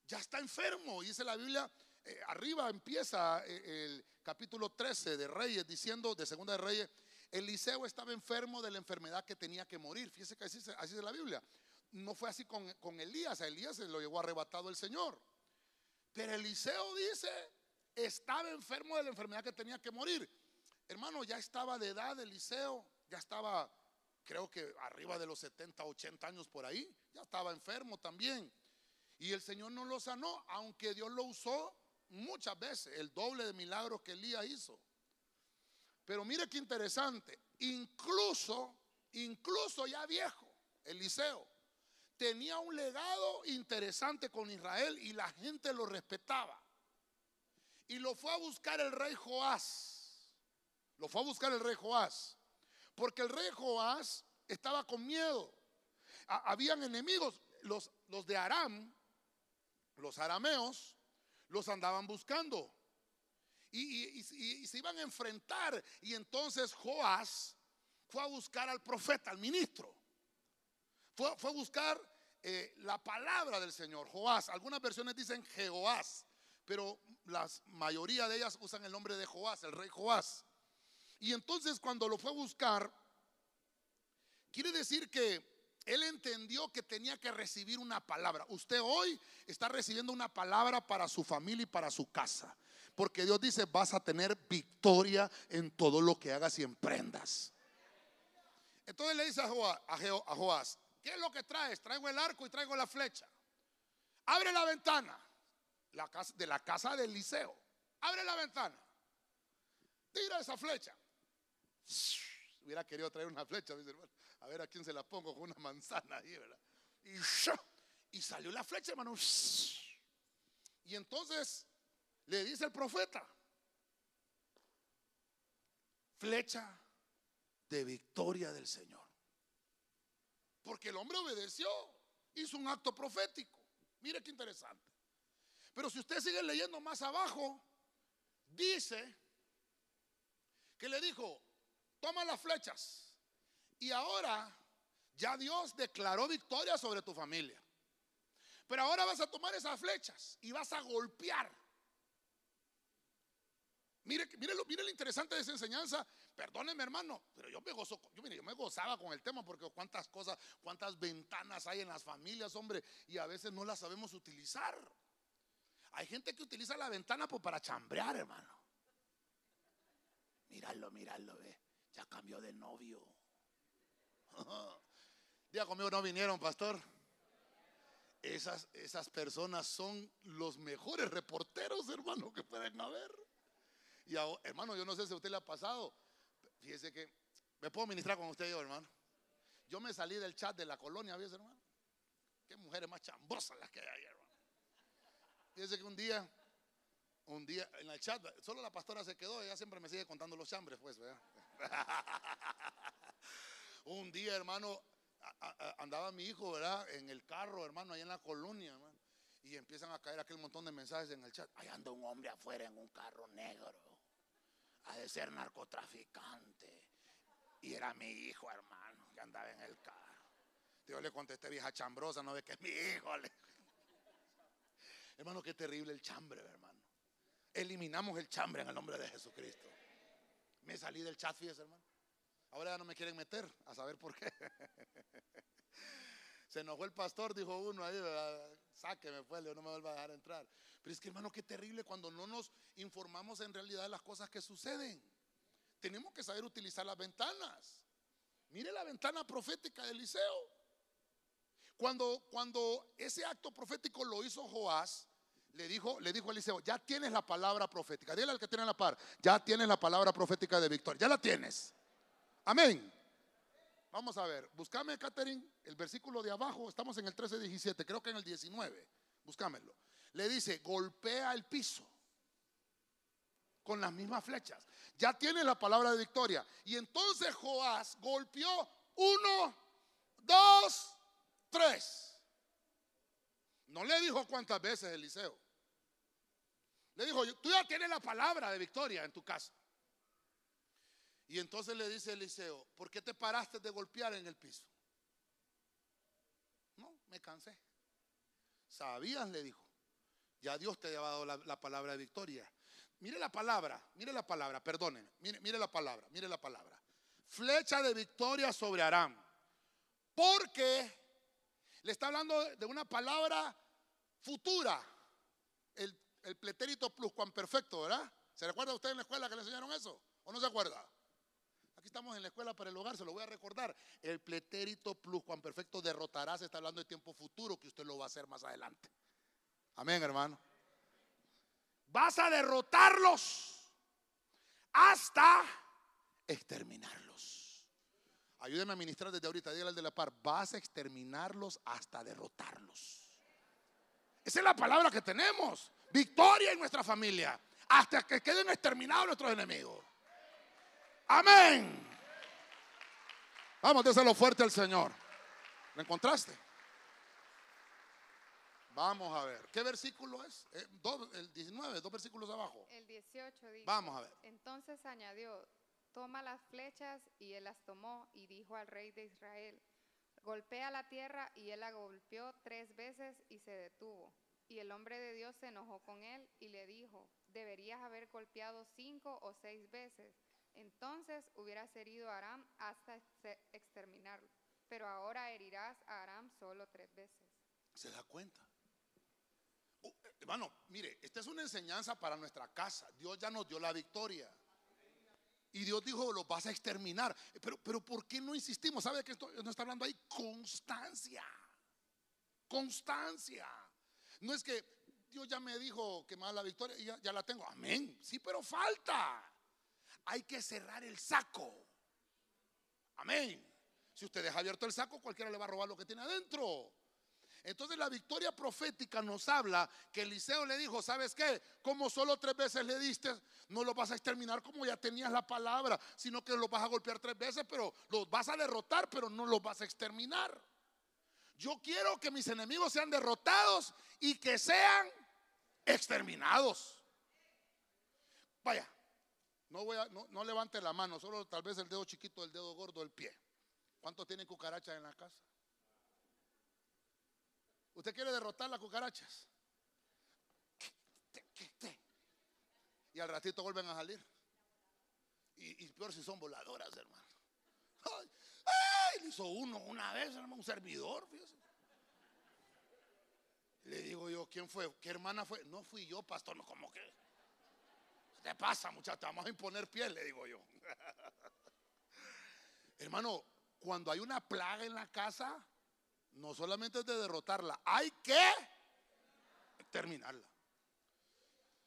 ya está enfermo. Dice la Biblia, eh, arriba empieza eh, el capítulo 13 de Reyes, diciendo, de Segunda de Reyes, Eliseo estaba enfermo de la enfermedad que tenía que morir. Fíjese que así, así es la Biblia. No fue así con, con Elías, a Elías se lo llevó arrebatado el Señor. Pero Eliseo dice, estaba enfermo de la enfermedad que tenía que morir. Hermano, ya estaba de edad Eliseo, ya estaba creo que arriba de los 70, 80 años por ahí, ya estaba enfermo también. Y el Señor no lo sanó, aunque Dios lo usó muchas veces, el doble de milagros que Elías hizo. Pero mire qué interesante, incluso, incluso ya viejo, Eliseo, tenía un legado interesante con Israel y la gente lo respetaba. Y lo fue a buscar el rey Joás. Lo fue a buscar el rey Joás. Porque el rey Joás estaba con miedo. habían enemigos, los, los de Aram, los arameos, los andaban buscando. Y, se iban a enfrentar. Y entonces Joás fue a buscar al profeta, al ministro. Fue, fue a buscar eh, la palabra del Señor, Joás. Algunas versiones dicen Jehoás, pero la mayoría de ellas usan el nombre de Joás, el rey Joás. Y entonces cuando lo fue a buscar, quiere decir que él entendió que tenía que recibir una palabra. Usted hoy está recibiendo una palabra para su familia y para su casa. Porque Dios dice, vas a tener victoria en todo lo que hagas y emprendas. Entonces le dice a Joás, ¿qué es lo que traes? Traigo el arco y traigo la flecha. Abre la ventana de la casa del Eliseo. Abre la ventana. Tira esa flecha. Hubiera querido traer una flecha, A ver a quién se la pongo con una manzana ahí, y salió la flecha, hermano. Y entonces le dice el profeta, flecha de victoria del Señor. Porque el hombre obedeció, hizo un acto profético. Mire qué interesante. Pero si usted sigue leyendo más abajo, dice que le dijo, toma las flechas. Y ahora ya Dios declaró victoria sobre tu familia. Pero ahora vas a tomar esas flechas y vas a golpear. Mire, mire, lo, mire lo interesante de esa enseñanza. Perdóneme, hermano, pero yo me gozo, yo, mire, yo me gozaba con el tema porque cuántas cosas, cuántas ventanas hay en las familias, hombre, y a veces no las sabemos utilizar. Hay gente que utiliza la ventana pues, para chambrear, hermano. Míralo, míralo, ve. Ya cambió de novio. Día conmigo no vinieron, pastor. Esas, esas personas son los mejores reporteros, hermano, que pueden haber. Y hermano, yo no sé si a usted le ha pasado. Fíjese que me puedo ministrar con usted yo, hermano. Yo me salí del chat de la colonia, ¿ves, hermano? Qué mujeres más chambosas las que hay hermano. Fíjese que un día, un día en el chat, solo la pastora se quedó, ella siempre me sigue contando los chambres, pues, ¿verdad? un día, hermano, andaba mi hijo, ¿verdad? En el carro, hermano, ahí en la colonia, hermano. Y empiezan a caer aquel montón de mensajes en el chat. Ahí anda un hombre afuera en un carro negro. Ha de ser narcotraficante. Y era mi hijo, hermano, que andaba en el carro. Yo le contesté, vieja chambrosa, no ve que es mi hijo. Hermano, qué terrible el chambre, hermano. Eliminamos el chambre en el nombre de Jesucristo. Me salí del chat, fíjese, hermano. Ahora ya no me quieren meter, a saber por qué. Se enojó el pastor, dijo uno ahí, sáqueme pues, no me vuelva a dejar entrar. Pero es que hermano, qué terrible cuando no nos informamos en realidad de las cosas que suceden. Tenemos que saber utilizar las ventanas. Mire la ventana profética de Eliseo. Cuando, cuando ese acto profético lo hizo Joás, le dijo, le dijo Eliseo, ya tienes la palabra profética. Dile al que tiene la par, ya tienes la palabra profética de victoria. Ya la tienes. Amén. Vamos a ver, buscame, Catherine, el versículo de abajo, estamos en el 13-17, creo que en el 19, buscámelo. Le dice, golpea el piso con las mismas flechas. Ya tiene la palabra de victoria. Y entonces Joás golpeó uno, dos, tres. No le dijo cuántas veces Eliseo. Le dijo, tú ya tienes la palabra de victoria en tu casa. Y entonces le dice Eliseo, ¿por qué te paraste de golpear en el piso? No, me cansé. Sabías, le dijo. Ya Dios te ha dado la, palabra de victoria. Mire la palabra, mire la palabra, perdónenme, mire, mire la palabra, mire la palabra. Flecha de victoria sobre Aram. Porque le está hablando de una palabra futura. El, el pretérito perfecto, ¿verdad? ¿Se recuerda usted en la escuela que le enseñaron eso? ¿O no se acuerda? Aquí estamos en la escuela para el hogar, se lo voy a recordar. El pretérito perfecto derrotará, se está hablando de tiempo futuro, que usted lo va a hacer más adelante. Amén, hermano. Vas a derrotarlos hasta exterminarlos. Ayúdeme a ministrar desde ahorita, dígale al de la par, vas a exterminarlos hasta derrotarlos. Esa es la palabra que tenemos. Victoria en nuestra familia, hasta que queden exterminados nuestros enemigos. Amén. Vamos, déselo fuerte al Señor. ¿Lo encontraste? Vamos a ver. ¿Qué versículo es? Eh, el 19, dos versículos abajo. El 18 dice. Vamos a ver. Entonces añadió, toma las flechas y él las tomó y dijo al rey de Israel, golpea la tierra y él la golpeó tres veces y se detuvo. Y el hombre de Dios se enojó con él y le dijo, deberías haber golpeado cinco o seis veces entonces hubieras herido a Aram hasta exterminarlo. Pero ahora herirás a Aram solo tres veces. ¿Se da cuenta? Uh, hermano, mire, esta es una enseñanza para nuestra casa. Dios ya nos dio la victoria. Y Dios dijo, lo vas a exterminar. Pero, pero ¿por qué no insistimos? ¿Sabe que esto no está hablando ahí? Constancia. Constancia. No es que Dios ya me dijo que me da la victoria y ya, la tengo. Amén. Sí, pero falta hay que cerrar el saco. Amén. Si usted deja abierto el saco, cualquiera le va a robar lo que tiene adentro. Entonces la victoria profética nos habla que Eliseo le dijo, ¿sabes qué? Como solo tres veces le diste, no lo vas a exterminar como ya tenías la palabra, sino que los vas a golpear tres veces, pero los vas a derrotar, pero no los vas a exterminar. Yo quiero que mis enemigos sean derrotados y que sean exterminados. Vaya, no, levante la mano, solo tal vez el dedo chiquito, el dedo gordo, el pie. ¿Cuántos tienen cucarachas en la casa? ¿Usted quiere derrotar las cucarachas? Y al ratito vuelven a salir. Y, y peor si son voladoras, hermano. Ay, le hizo uno una vez, hermano, un servidor. Le digo yo, ¿quién fue? ¿Qué hermana fue? No fui yo, pastor, no, como que. ¿Qué te pasa, muchacha? Vamos a imponer piel, le digo yo. Hermano, cuando hay una plaga en la casa, no solamente es de derrotarla, hay que terminarla.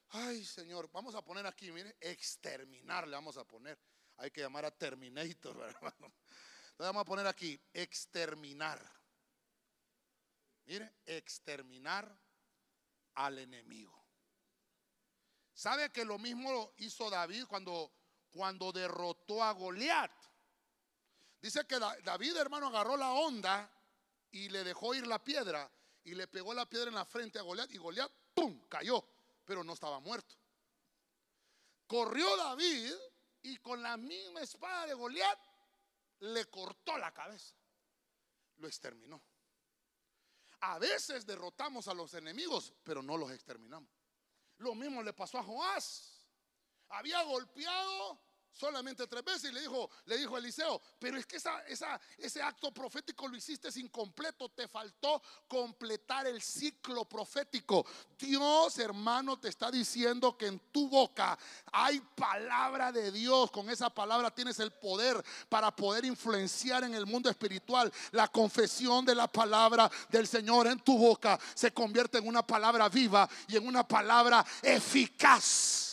Ay, Señor, vamos a poner aquí, mire, exterminarle, vamos a poner. Hay que llamar a Terminator, hermano. Entonces vamos a poner aquí, exterminar. Mire, exterminar al enemigo. ¿Sabe que lo mismo hizo David cuando, cuando derrotó a Goliat? Dice que David, hermano, agarró la onda y le dejó ir la piedra y le pegó la piedra en la frente a Goliat y Goliat, ¡pum!, cayó, pero no estaba muerto. Corrió David y con la misma espada de Goliat le cortó la cabeza, lo exterminó. A veces derrotamos a los enemigos, pero no los exterminamos. Lo mismo le pasó a Joás. Había golpeado solamente tres veces y le dijo, le dijo Eliseo, pero es que esa, esa, ese acto profético lo hiciste incompleto, te faltó completar el ciclo profético. Dios, hermano, te está diciendo que en tu boca hay palabra de Dios, con esa palabra tienes el poder para poder influenciar en el mundo espiritual. La confesión de la palabra del Señor en tu boca se convierte en una palabra viva y en una palabra eficaz.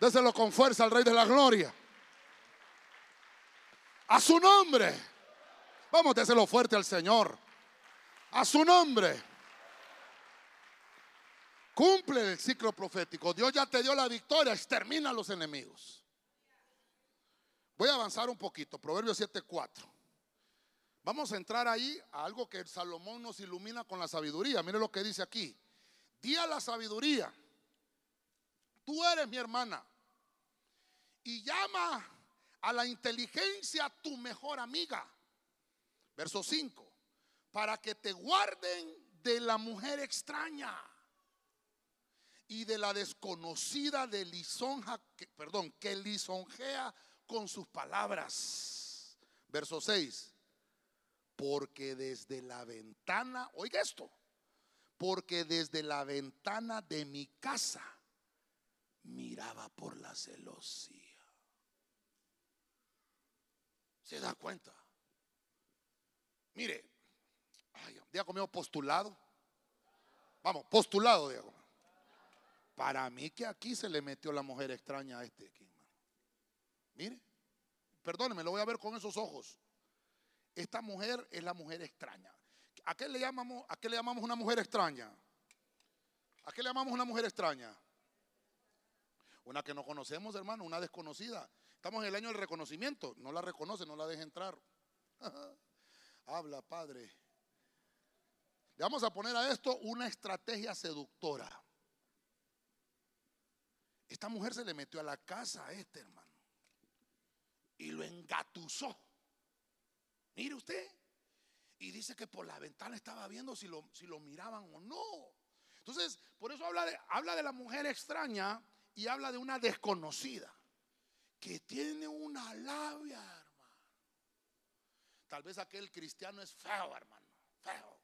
Déselo con fuerza al Rey de la Gloria. A su nombre. Vamos, déselo fuerte al Señor. A su nombre. Cumple el ciclo profético. Dios ya te dio la victoria. Extermina a los enemigos. Voy a avanzar un poquito. Proverbios 7:4. Vamos a entrar ahí a algo que Salomón nos ilumina con la sabiduría. Mire lo que dice aquí. Di a la sabiduría. Tú eres mi hermana y llama a la inteligencia tu mejor amiga. Verso 5. Para que te guarden de la mujer extraña y de la desconocida de lisonja, perdón, que lisonjea con sus palabras. Verso 6. Porque desde la ventana, oiga esto, porque desde la ventana de mi casa miraba por la celosía. ¿Se da cuenta? Mire, ay, conmigo postulado. Vamos, postulado, Diego. Para mí que aquí se le metió la mujer extraña a este aquí, Mire, perdóneme, lo voy a ver con esos ojos. Esta mujer es la mujer extraña. ¿A qué le llamamos, a qué le llamamos una mujer extraña? ¿A qué le llamamos una mujer extraña? Una que no conocemos, hermano, una desconocida. Estamos en el año del reconocimiento. No la reconoce, no la deja entrar. Habla, Padre. Le vamos a poner a esto una estrategia seductora. Esta mujer se le metió a la casa a este hermano y lo engatusó. Mire usted. Y dice que por la ventana estaba viendo si lo, si lo miraban o no. Entonces, por eso habla habla de la mujer extraña y habla de una desconocida que tiene una labia, hermano. Tal vez aquel cristiano es feo, hermano, feo.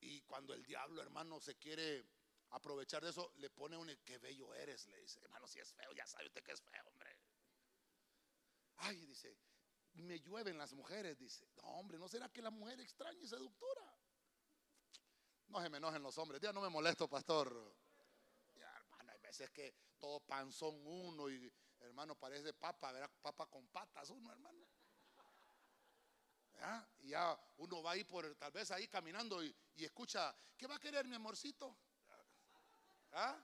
Y cuando el diablo, hermano, se quiere aprovechar de eso, le pone un que bello eres, le dice, hermano, si es feo, ya sabe usted que es feo, hombre. Ay, dice, me llueven las mujeres, dice. No, hombre, ¿no será que la mujer extraña y seductora? No se me enojen los hombres, ya no me molesto, pastor. Ya, hermano, hay veces que todo panzón uno y Hermano, parece papa, ¿verdad? Papa con patas uno, hermano. Y ya uno va ahí por, tal vez ahí caminando y, y escucha, ¿qué va a querer mi amorcito? ¿Ah?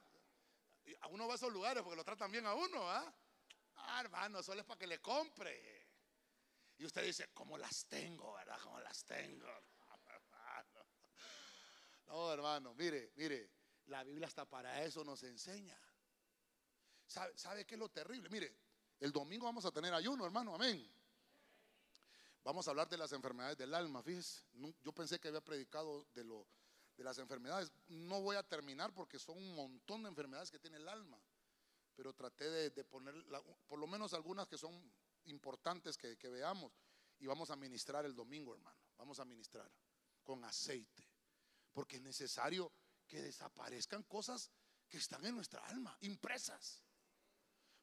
Uno va a esos lugares porque lo tratan bien a uno, ¿ah? Ah, hermano, solo es para que le compre. Y usted dice, ¿cómo las tengo, verdad? ¿Cómo las tengo? No, hermano, mire, mire, la Biblia hasta para eso nos enseña. ¿Sabe, ¿Sabe qué es lo terrible? Mire, el domingo vamos a tener ayuno, hermano, amén. Vamos a hablar de las enfermedades del alma, fíjese. Yo pensé que había predicado de, lo, de las enfermedades. No voy a terminar porque son un montón de enfermedades que tiene el alma. Pero traté de, poner por lo menos algunas que son importantes que, que veamos. Y vamos a ministrar el domingo, hermano. Vamos a ministrar con aceite. Porque es necesario que desaparezcan cosas que están en nuestra alma, impresas.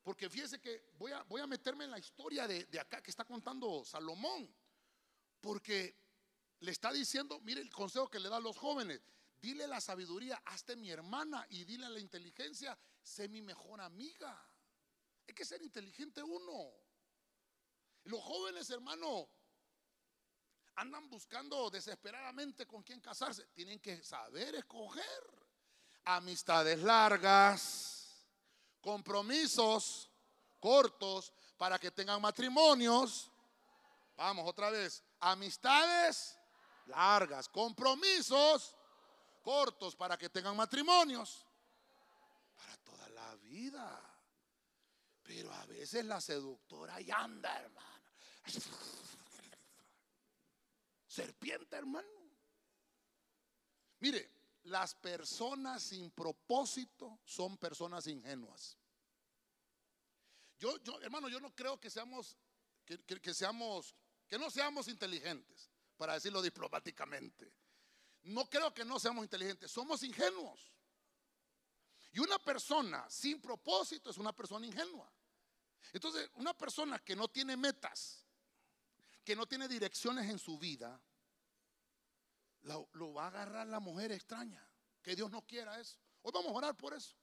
Porque fíjese que voy a, voy a meterme en la historia de, de acá que está contando Salomón. Porque le está diciendo, mire el consejo que le da a los jóvenes. Dile la sabiduría, hazte mi hermana y dile la inteligencia, sé mi mejor amiga. Hay que ser inteligente uno. Los jóvenes, hermano, andan buscando desesperadamente con quién casarse. Tienen que saber escoger. Amistades largas, compromisos cortos para que tengan matrimonios. Vamos otra vez. Amistades largas, compromisos cortos para que tengan matrimonios. Para toda la vida. Pero a veces la seductora ya anda, hermano. Serpiente, hermano. Mire, las personas sin propósito son personas ingenuas. Yo, yo, hermano, yo no creo que seamos, que, que- que seamos, que no seamos inteligentes, para decirlo diplomáticamente. No creo que no seamos inteligentes, somos ingenuos. Y una persona sin propósito es una persona ingenua. Entonces, una persona que no tiene metas, que no tiene direcciones en su vida, lo, va a agarrar la mujer extraña. Que Dios no quiera eso. Hoy vamos a orar por eso.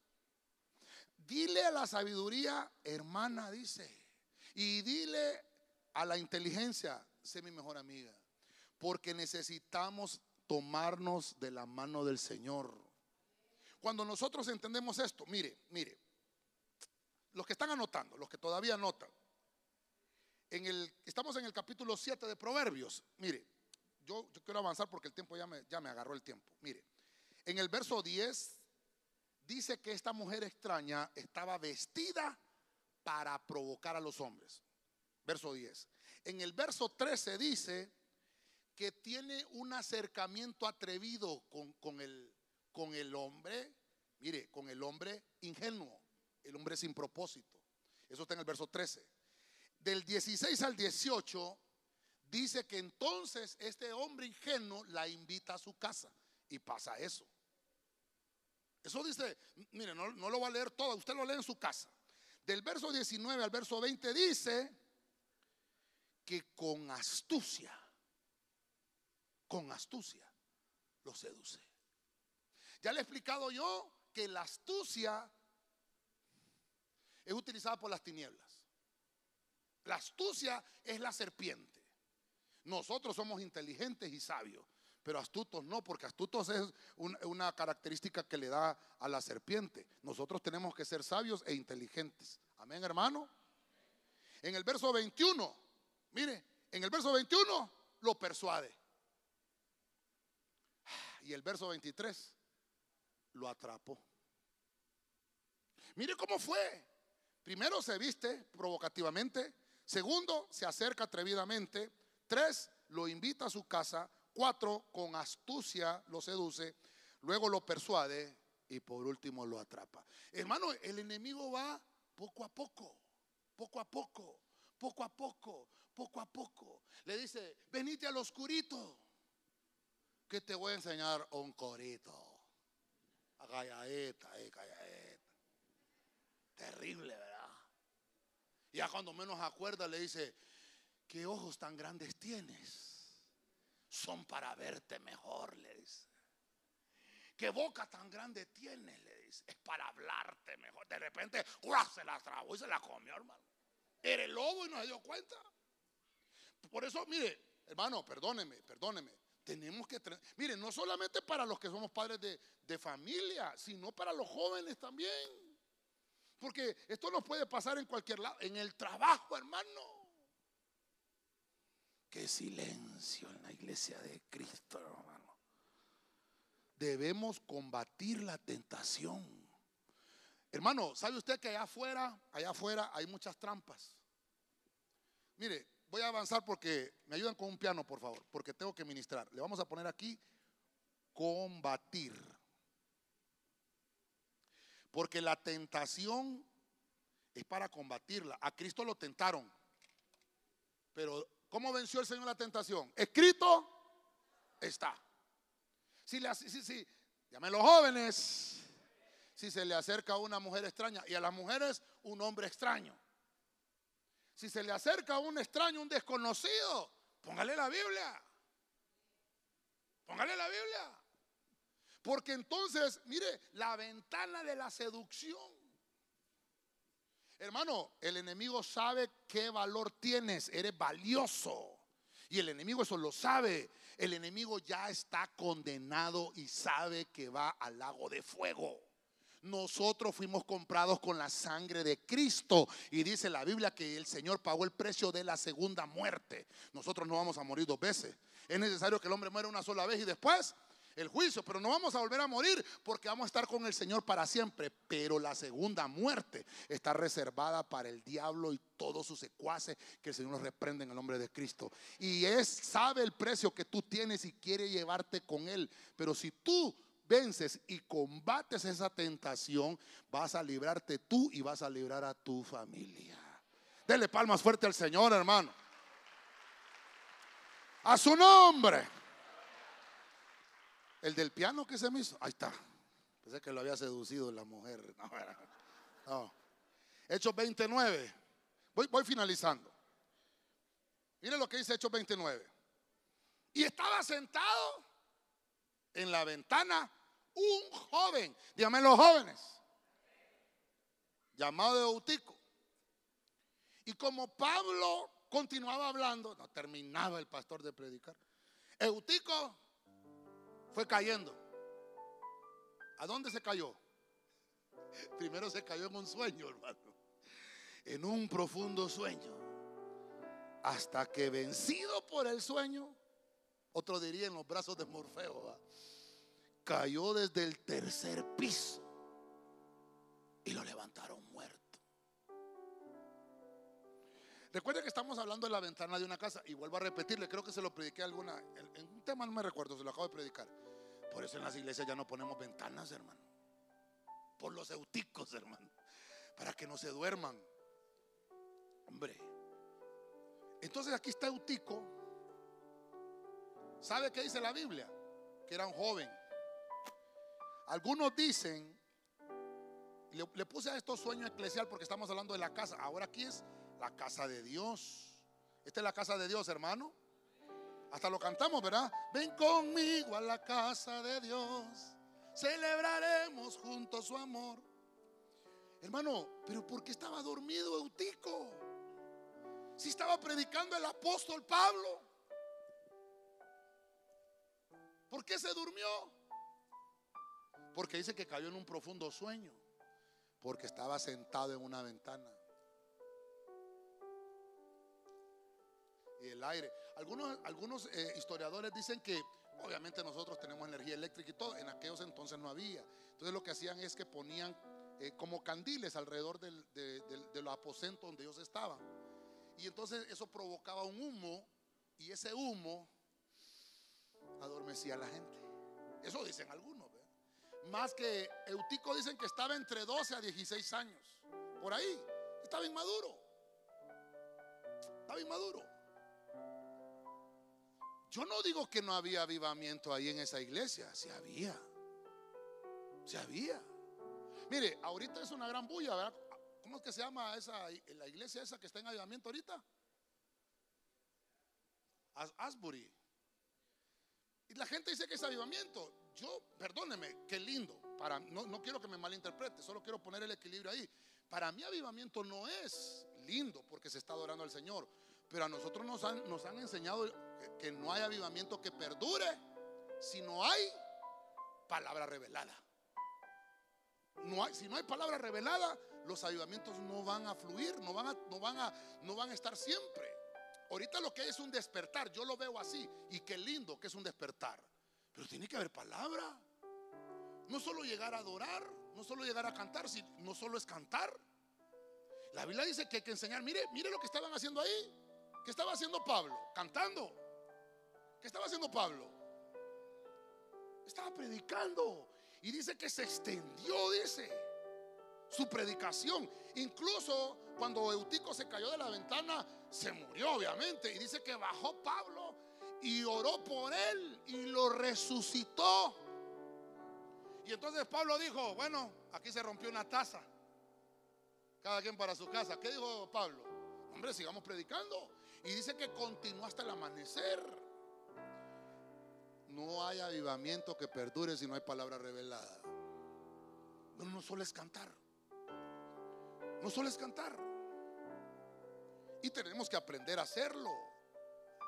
Dile a la sabiduría, hermana, dice. Y dile a la inteligencia, sé mi mejor amiga. Porque necesitamos tomarnos de la mano del Señor. Cuando nosotros entendemos esto, mire, mire, los que están anotando, los que todavía anotan, en el, estamos en el capítulo 7 de Proverbios. Mire, yo, quiero avanzar porque el tiempo ya me, agarró el tiempo. Mire, en el verso 10 dice que esta mujer extraña estaba vestida para provocar a los hombres. Verso 10. En el verso 13 dice que tiene un acercamiento atrevido con, con el, con el hombre, mire, con el hombre ingenuo, el hombre sin propósito. Eso está en el verso 13. Del 16 al 18 dice que entonces este hombre ingenuo la invita a su casa y pasa eso. Eso dice, mire, no, no lo voy a leer todo, usted lo lee en su casa. Del verso 19 al verso 20 dice que con astucia, con astucia, lo seduce. Ya le he explicado yo que la astucia es utilizada por las tinieblas. La astucia es la serpiente. Nosotros somos inteligentes y sabios, pero astutos no, porque astutos es un- una característica que le da a la serpiente. Nosotros tenemos que ser sabios e inteligentes. Amén, hermano. En el verso 21, mire, en el verso 21 lo persuade. Y el verso 23 lo atrapó. Mire cómo fue. Primero se viste provocativamente. Segundo, se acerca atrevidamente. Tres, lo invita a su casa. Cuatro, con astucia lo seduce. Luego lo persuade. Y por último lo atrapa. Hermano, el enemigo va poco a poco. Poco a poco. Poco a poco. Poco a poco. Le dice, venite al oscurito. Que te voy a enseñar un corito. Calladita, eh, calladita. Terrible, ¿verdad? Ya cuando menos acuerda le dice, ¿qué ojos tan grandes tienes? Son para verte mejor, le dice. ¿Qué boca tan grande tienes? Le dice. Es para hablarte mejor. De repente, ¡guau! se la trabó y se la comió, hermano. Era el lobo y no se dio cuenta. Por eso, mire, hermano, perdóneme, perdóneme. Tenemos que, mire, no solamente para los que somos padres de, de familia, sino para los jóvenes también. Porque esto nos puede pasar en cualquier lado, en el trabajo, hermano. Qué silencio en la iglesia de Cristo, hermano. Debemos combatir la tentación. Hermano, ¿sabe usted que allá afuera, allá afuera hay muchas trampas? Mire, voy a avanzar porque me ayudan con un piano, por favor, porque tengo que ministrar. Le vamos a poner aquí combatir. Porque la tentación es para combatirla. A Cristo lo tentaron. Pero ¿cómo venció el Señor la tentación? Escrito está. Si le si, si, llamen los jóvenes. Si se le acerca a una mujer extraña y a las mujeres un hombre extraño. Si se le acerca a un extraño, un desconocido, póngale la Biblia. Póngale la Biblia. Porque entonces, mire, la ventana de la seducción. Hermano, el enemigo sabe qué valor tienes, eres valioso. Y el enemigo eso lo sabe. El enemigo ya está condenado y sabe que va al lago de fuego. Nosotros fuimos comprados con la sangre de Cristo y dice la Biblia que el Señor pagó el precio de la segunda muerte. Nosotros no vamos a morir dos veces. Es necesario que el hombre muera una sola vez y después el juicio, pero no vamos a volver a morir porque vamos a estar con el Señor para siempre. Pero la segunda muerte está reservada para el diablo y todos sus secuaces que el Señor nos reprende en el nombre de Cristo. Y es sabe el precio que tú tienes y quiere llevarte con él. Pero si tú vences y combates esa tentación, vas a librarte tú y vas a librar a tu familia. Dele palmas fuerte al Señor, hermano. A su nombre. El del piano que se me hizo. Ahí está. Pensé que lo había seducido la mujer. No, no. Hechos 29. Voy, voy finalizando. Mire lo que dice Hechos 29. Y estaba sentado en la ventana un joven. Dígame los jóvenes. Llamado Eutico. Y como Pablo continuaba hablando, no terminaba el pastor de predicar. Eutico fue cayendo. ¿A dónde se cayó? Primero se cayó en un sueño, hermano. En un profundo sueño. Hasta que vencido por el sueño, otro diría en los brazos de Morfeo, cayó desde el tercer piso y lo levantaron Recuerden que estamos hablando de la ventana de una casa y vuelvo a repetirle, creo que se lo prediqué alguna, en, un tema no me recuerdo, se lo acabo de predicar. Por eso en las iglesias ya no ponemos ventanas, hermano. Por los euticos, hermano. Para que no se duerman. Hombre. Entonces aquí está Eutico. ¿Sabe qué dice la Biblia? Que era un joven. Algunos dicen, le, le puse a esto sueño eclesial porque estamos hablando de la casa. Ahora aquí es la casa de Dios. Esta es la casa de Dios, hermano. Hasta lo cantamos, ¿verdad? Ven conmigo a la casa de Dios. Celebraremos juntos su amor. Hermano, pero ¿por qué estaba dormido Eutico? Si estaba predicando el apóstol Pablo. ¿Por qué se durmió? Porque dice que cayó en un profundo sueño. Porque estaba sentado en una ventana. Y el aire. Algunos, algunos eh, historiadores dicen que obviamente nosotros tenemos energía eléctrica y todo. En aquellos entonces no había. Entonces lo que hacían es que ponían eh, como candiles alrededor del, de, del- de los aposentos donde ellos estaban. Y entonces eso provocaba un humo. Y ese humo adormecía a la gente. Eso dicen algunos. Más que Eutico dicen que estaba entre 12 a 16 años. Por ahí. Estaba inmaduro. Estaba inmaduro. Yo no digo que no había avivamiento ahí en esa iglesia. Se había. Se había. Mire, ahorita es una gran bulla, ¿verdad? ¿Cómo es que se llama esa, la iglesia esa que está en avivamiento ahorita? As- Asbury. Y la gente dice que es avivamiento. Yo, perdóneme, qué lindo. Para, no, no quiero que me malinterprete, solo quiero poner el equilibrio ahí. Para mí avivamiento no es lindo porque se está adorando al Señor. Pero a nosotros nos han, nos han enseñado que, no hay avivamiento que perdure si no hay palabra revelada. No hay, si no hay palabra revelada, los avivamientos no van a fluir, no van a, no van a, no van a estar siempre. Ahorita lo que hay es un despertar, yo lo veo así, y qué lindo que es un despertar. Pero tiene que haber palabra. No solo llegar a adorar, no solo llegar a cantar, no solo es cantar. La Biblia dice que hay que enseñar. Mire, mire lo que estaban haciendo ahí. ¿Qué estaba haciendo Pablo? Cantando. ¿Qué estaba haciendo Pablo? Estaba predicando. Y dice que se extendió, dice, su predicación. Incluso cuando Eutico se cayó de la ventana, se murió, obviamente. Y dice que bajó Pablo y oró por él y lo resucitó. Y entonces Pablo dijo, bueno, aquí se rompió una taza. Cada quien para su casa. ¿Qué dijo Pablo? Hombre, sigamos predicando. Y dice que continuó hasta el amanecer. No hay avivamiento que perdure si no hay palabra revelada. No, no solo cantar. No solo cantar. Y tenemos que aprender a hacerlo.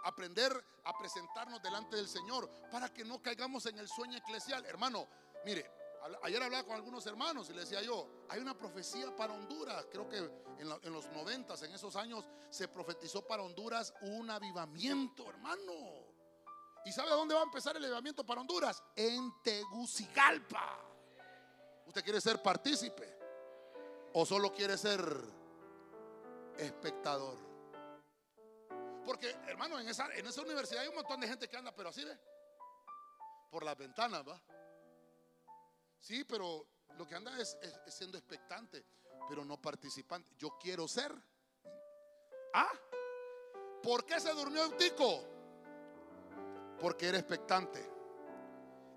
Aprender a presentarnos delante del Señor para que no caigamos en el sueño eclesial. Hermano, mire, ayer hablaba con algunos hermanos y les decía yo, hay una profecía para Honduras. Creo que en los noventas, en esos años, se profetizó para Honduras un avivamiento, hermano. ¿Y sabe dónde va a empezar el avivamiento para Honduras? En Tegucigalpa. ¿Usted quiere ser partícipe? ¿O solo quiere ser espectador? Porque, hermano, en esa, en esa universidad hay un montón de gente que anda, pero así ve. Por las ventanas, va. Sí, pero lo que anda es, siendo expectante, pero no participante. Yo quiero ser. ¿Ah? ¿Por qué se durmió Eutico? Porque era expectante.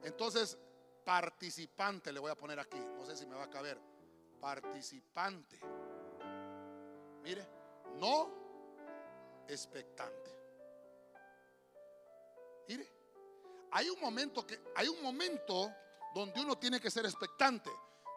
Entonces, participante le voy a poner aquí. No sé si me va a caber. Participante. Mire, no expectante. Mire, hay un momento que hay un momento donde uno tiene que ser expectante,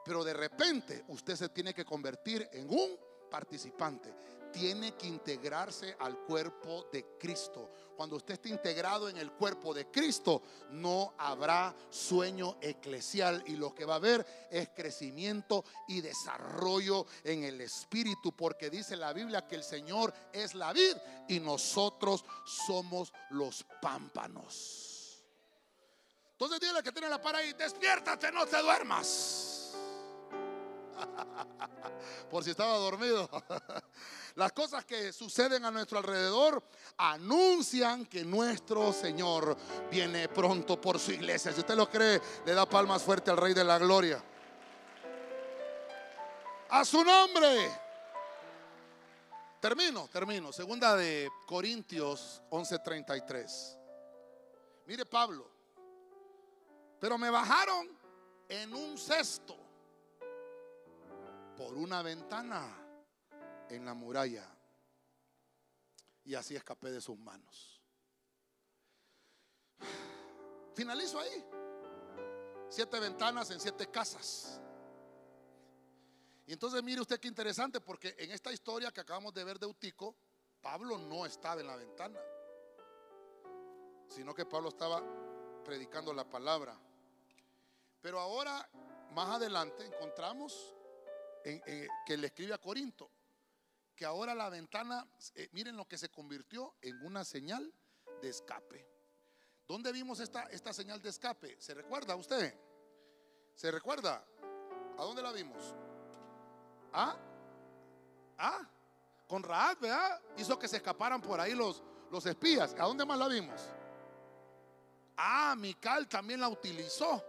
pero de repente usted se tiene que convertir en un participante. Tiene que integrarse al cuerpo de Cristo. Cuando usted esté integrado en el cuerpo de Cristo, no habrá sueño eclesial y lo que va a haber es crecimiento y desarrollo en el espíritu, porque dice la Biblia que el Señor es la vid y nosotros somos los pámpanos. Entonces dile que tiene la para ahí, despiértate, no te duermas. Por si estaba dormido. Las cosas que suceden a nuestro alrededor anuncian que nuestro Señor viene pronto por su iglesia. Si usted lo cree, le da palmas fuerte al Rey de la Gloria. A su nombre. Termino, termino. Segunda de Corintios 11:33. Mire Pablo. Pero me bajaron en un cesto por una ventana en la muralla y así escapé de sus manos. Finalizo ahí. Siete ventanas en siete casas. Y entonces mire usted qué interesante, porque en esta historia que acabamos de ver de Eutico, Pablo no estaba en la ventana, sino que Pablo estaba predicando la palabra. Pero ahora, más adelante, encontramos en- en- que le escribe a Corinto, que ahora la ventana, eh, miren lo que se convirtió en una señal de escape. ¿Dónde vimos esta, esta señal de escape? ¿Se recuerda usted? ¿Se recuerda? ¿A dónde la vimos? ¿Ah? ¿Ah? Con Raab, ¿verdad? Hizo que se escaparan por ahí los, los espías. ¿A dónde más la vimos? Ah, Mical también la utilizó.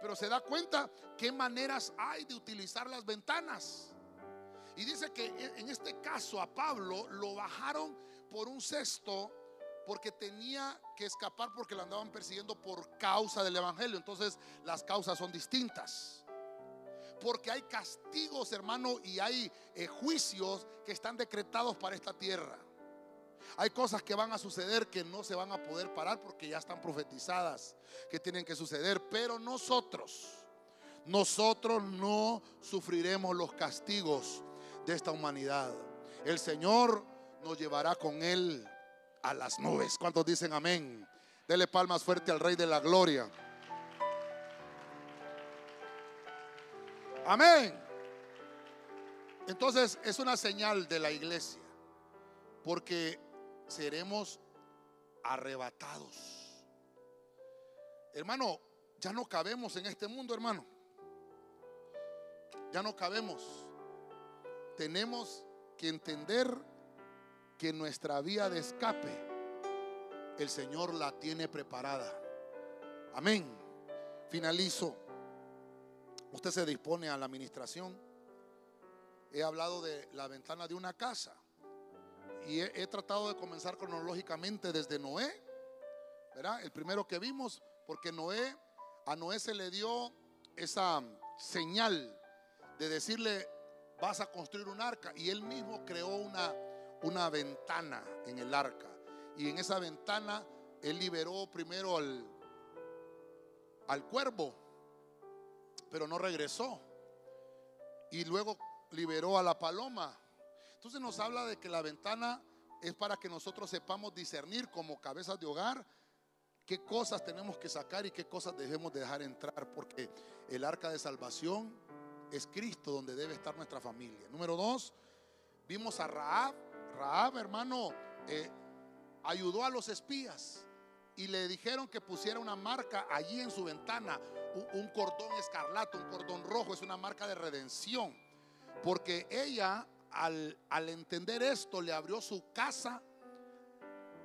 Pero se da cuenta qué maneras hay de utilizar las ventanas. Y dice que en este caso a Pablo lo bajaron por un cesto porque tenía que escapar porque lo andaban persiguiendo por causa del Evangelio. Entonces las causas son distintas. Porque hay castigos, hermano, y hay eh, juicios que están decretados para esta tierra. Hay cosas que van a suceder que no se van a poder parar porque ya están profetizadas, que tienen que suceder. Pero nosotros, nosotros no sufriremos los castigos de esta humanidad. El Señor nos llevará con Él a las nubes. ¿Cuántos dicen amén? Dele palmas fuerte al Rey de la Gloria. Amén. Entonces es una señal de la iglesia, porque seremos arrebatados. Hermano, ya no cabemos en este mundo, hermano. Ya no cabemos. Tenemos que entender que nuestra vía de escape, el Señor la tiene preparada. Amén. Finalizo. Usted se dispone a la administración. He hablado de la ventana de una casa. Y he, tratado de comenzar cronológicamente desde Noé. ¿Verdad? El primero que vimos, porque Noé, a Noé se le dio esa señal de decirle, vas a construir un arca. Y él mismo creó una, una ventana en el arca. Y en esa ventana él liberó primero al, al cuervo, pero no regresó. Y luego liberó a la paloma. Entonces nos habla de que la ventana es para que nosotros sepamos discernir como cabezas de hogar qué cosas tenemos que sacar y qué cosas debemos dejar entrar, porque el arca de salvación es Cristo donde debe estar nuestra familia. Número dos, vimos a Raab. Raab, hermano, eh, ayudó a los espías y le dijeron que pusiera una marca allí en su ventana, un, un cordón escarlata, un cordón rojo, es una marca de redención. Porque ella, al, entender esto, le abrió su casa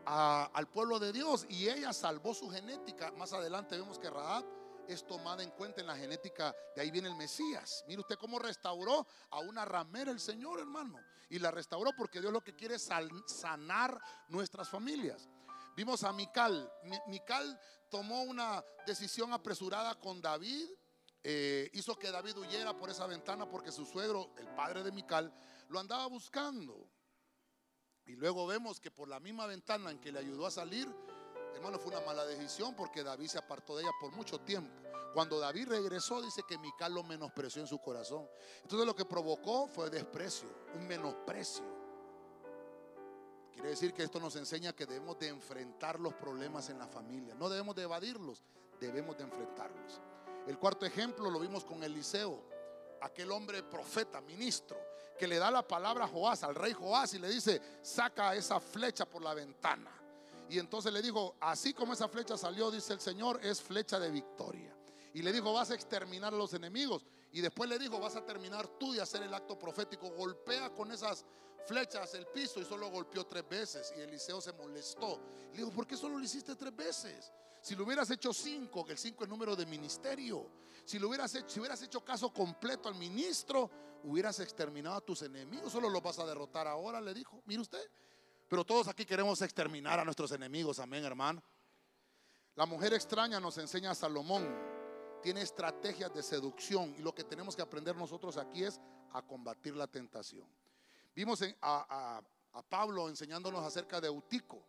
al pueblo de Dios y ella salvó su genética. Más adelante vemos que Raab es tomada en cuenta en la genética, de ahí viene el Mesías. Mire usted cómo restauró a una ramera el Señor, hermano. Y la restauró porque Dios lo que quiere es sanar nuestras familias. Vimos a Mical. Mi- Mical tomó una decisión apresurada con David. eh, hizo que David huyera por esa ventana porque su suegro, el padre de Mical, lo andaba buscando. Y luego vemos que por la misma ventana en que le ayudó a salir, hermano, fue una mala decisión porque David se apartó de ella por mucho tiempo. Cuando David regresó, dice que Mical lo menospreció en su corazón. Entonces lo que provocó fue desprecio, un menosprecio. Quiere decir que esto nos enseña que debemos de enfrentar los problemas en la familia. No debemos de evadirlos, debemos de enfrentarlos. El cuarto ejemplo lo vimos con Eliseo, aquel hombre profeta, ministro, que le da la palabra a Joás, al rey Joás, y le dice, saca esa flecha por la ventana. Y entonces le dijo, así como esa flecha salió, dice el Señor, es flecha de victoria. Y le dijo, vas a exterminar a los enemigos. Y después le dijo, vas a terminar tú de hacer el acto profético. Golpea con esas flechas el piso y solo golpeó tres veces. Y Eliseo se molestó. Le dijo, ¿por qué solo lo hiciste tres veces? Si lo hubieras hecho cinco, que el cinco es número de ministerio. Si lo hubieras hecho, si hubieras hecho caso completo al ministro, hubieras exterminado a tus enemigos. Solo los vas a derrotar ahora, le dijo. Mire usted. Pero todos aquí queremos exterminar a nuestros enemigos. Amén, hermano. La mujer extraña nos enseña a Salomón. Tiene estrategias de seducción. Y lo que tenemos que aprender nosotros aquí es a combatir la tentación. Vimos a- a Pablo enseñándonos acerca de Eutico,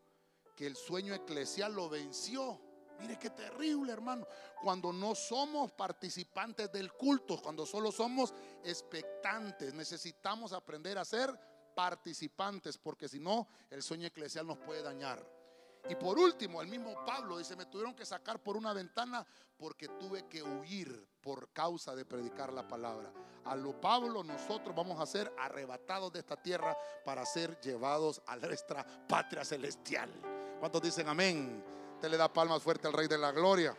que el sueño eclesial lo venció. Mire qué terrible, hermano. Cuando no somos participantes del culto, cuando solo somos expectantes, necesitamos aprender a ser participantes, porque si no, el sueño eclesial nos puede dañar. Y por último, el mismo Pablo dice, me tuvieron que sacar por una ventana porque tuve que huir por causa de predicar la palabra. A lo Pablo nosotros vamos a ser arrebatados de esta tierra para ser llevados a nuestra patria celestial. ¿Cuántos dicen amén? Te le da palmas fuerte al Rey de la Gloria.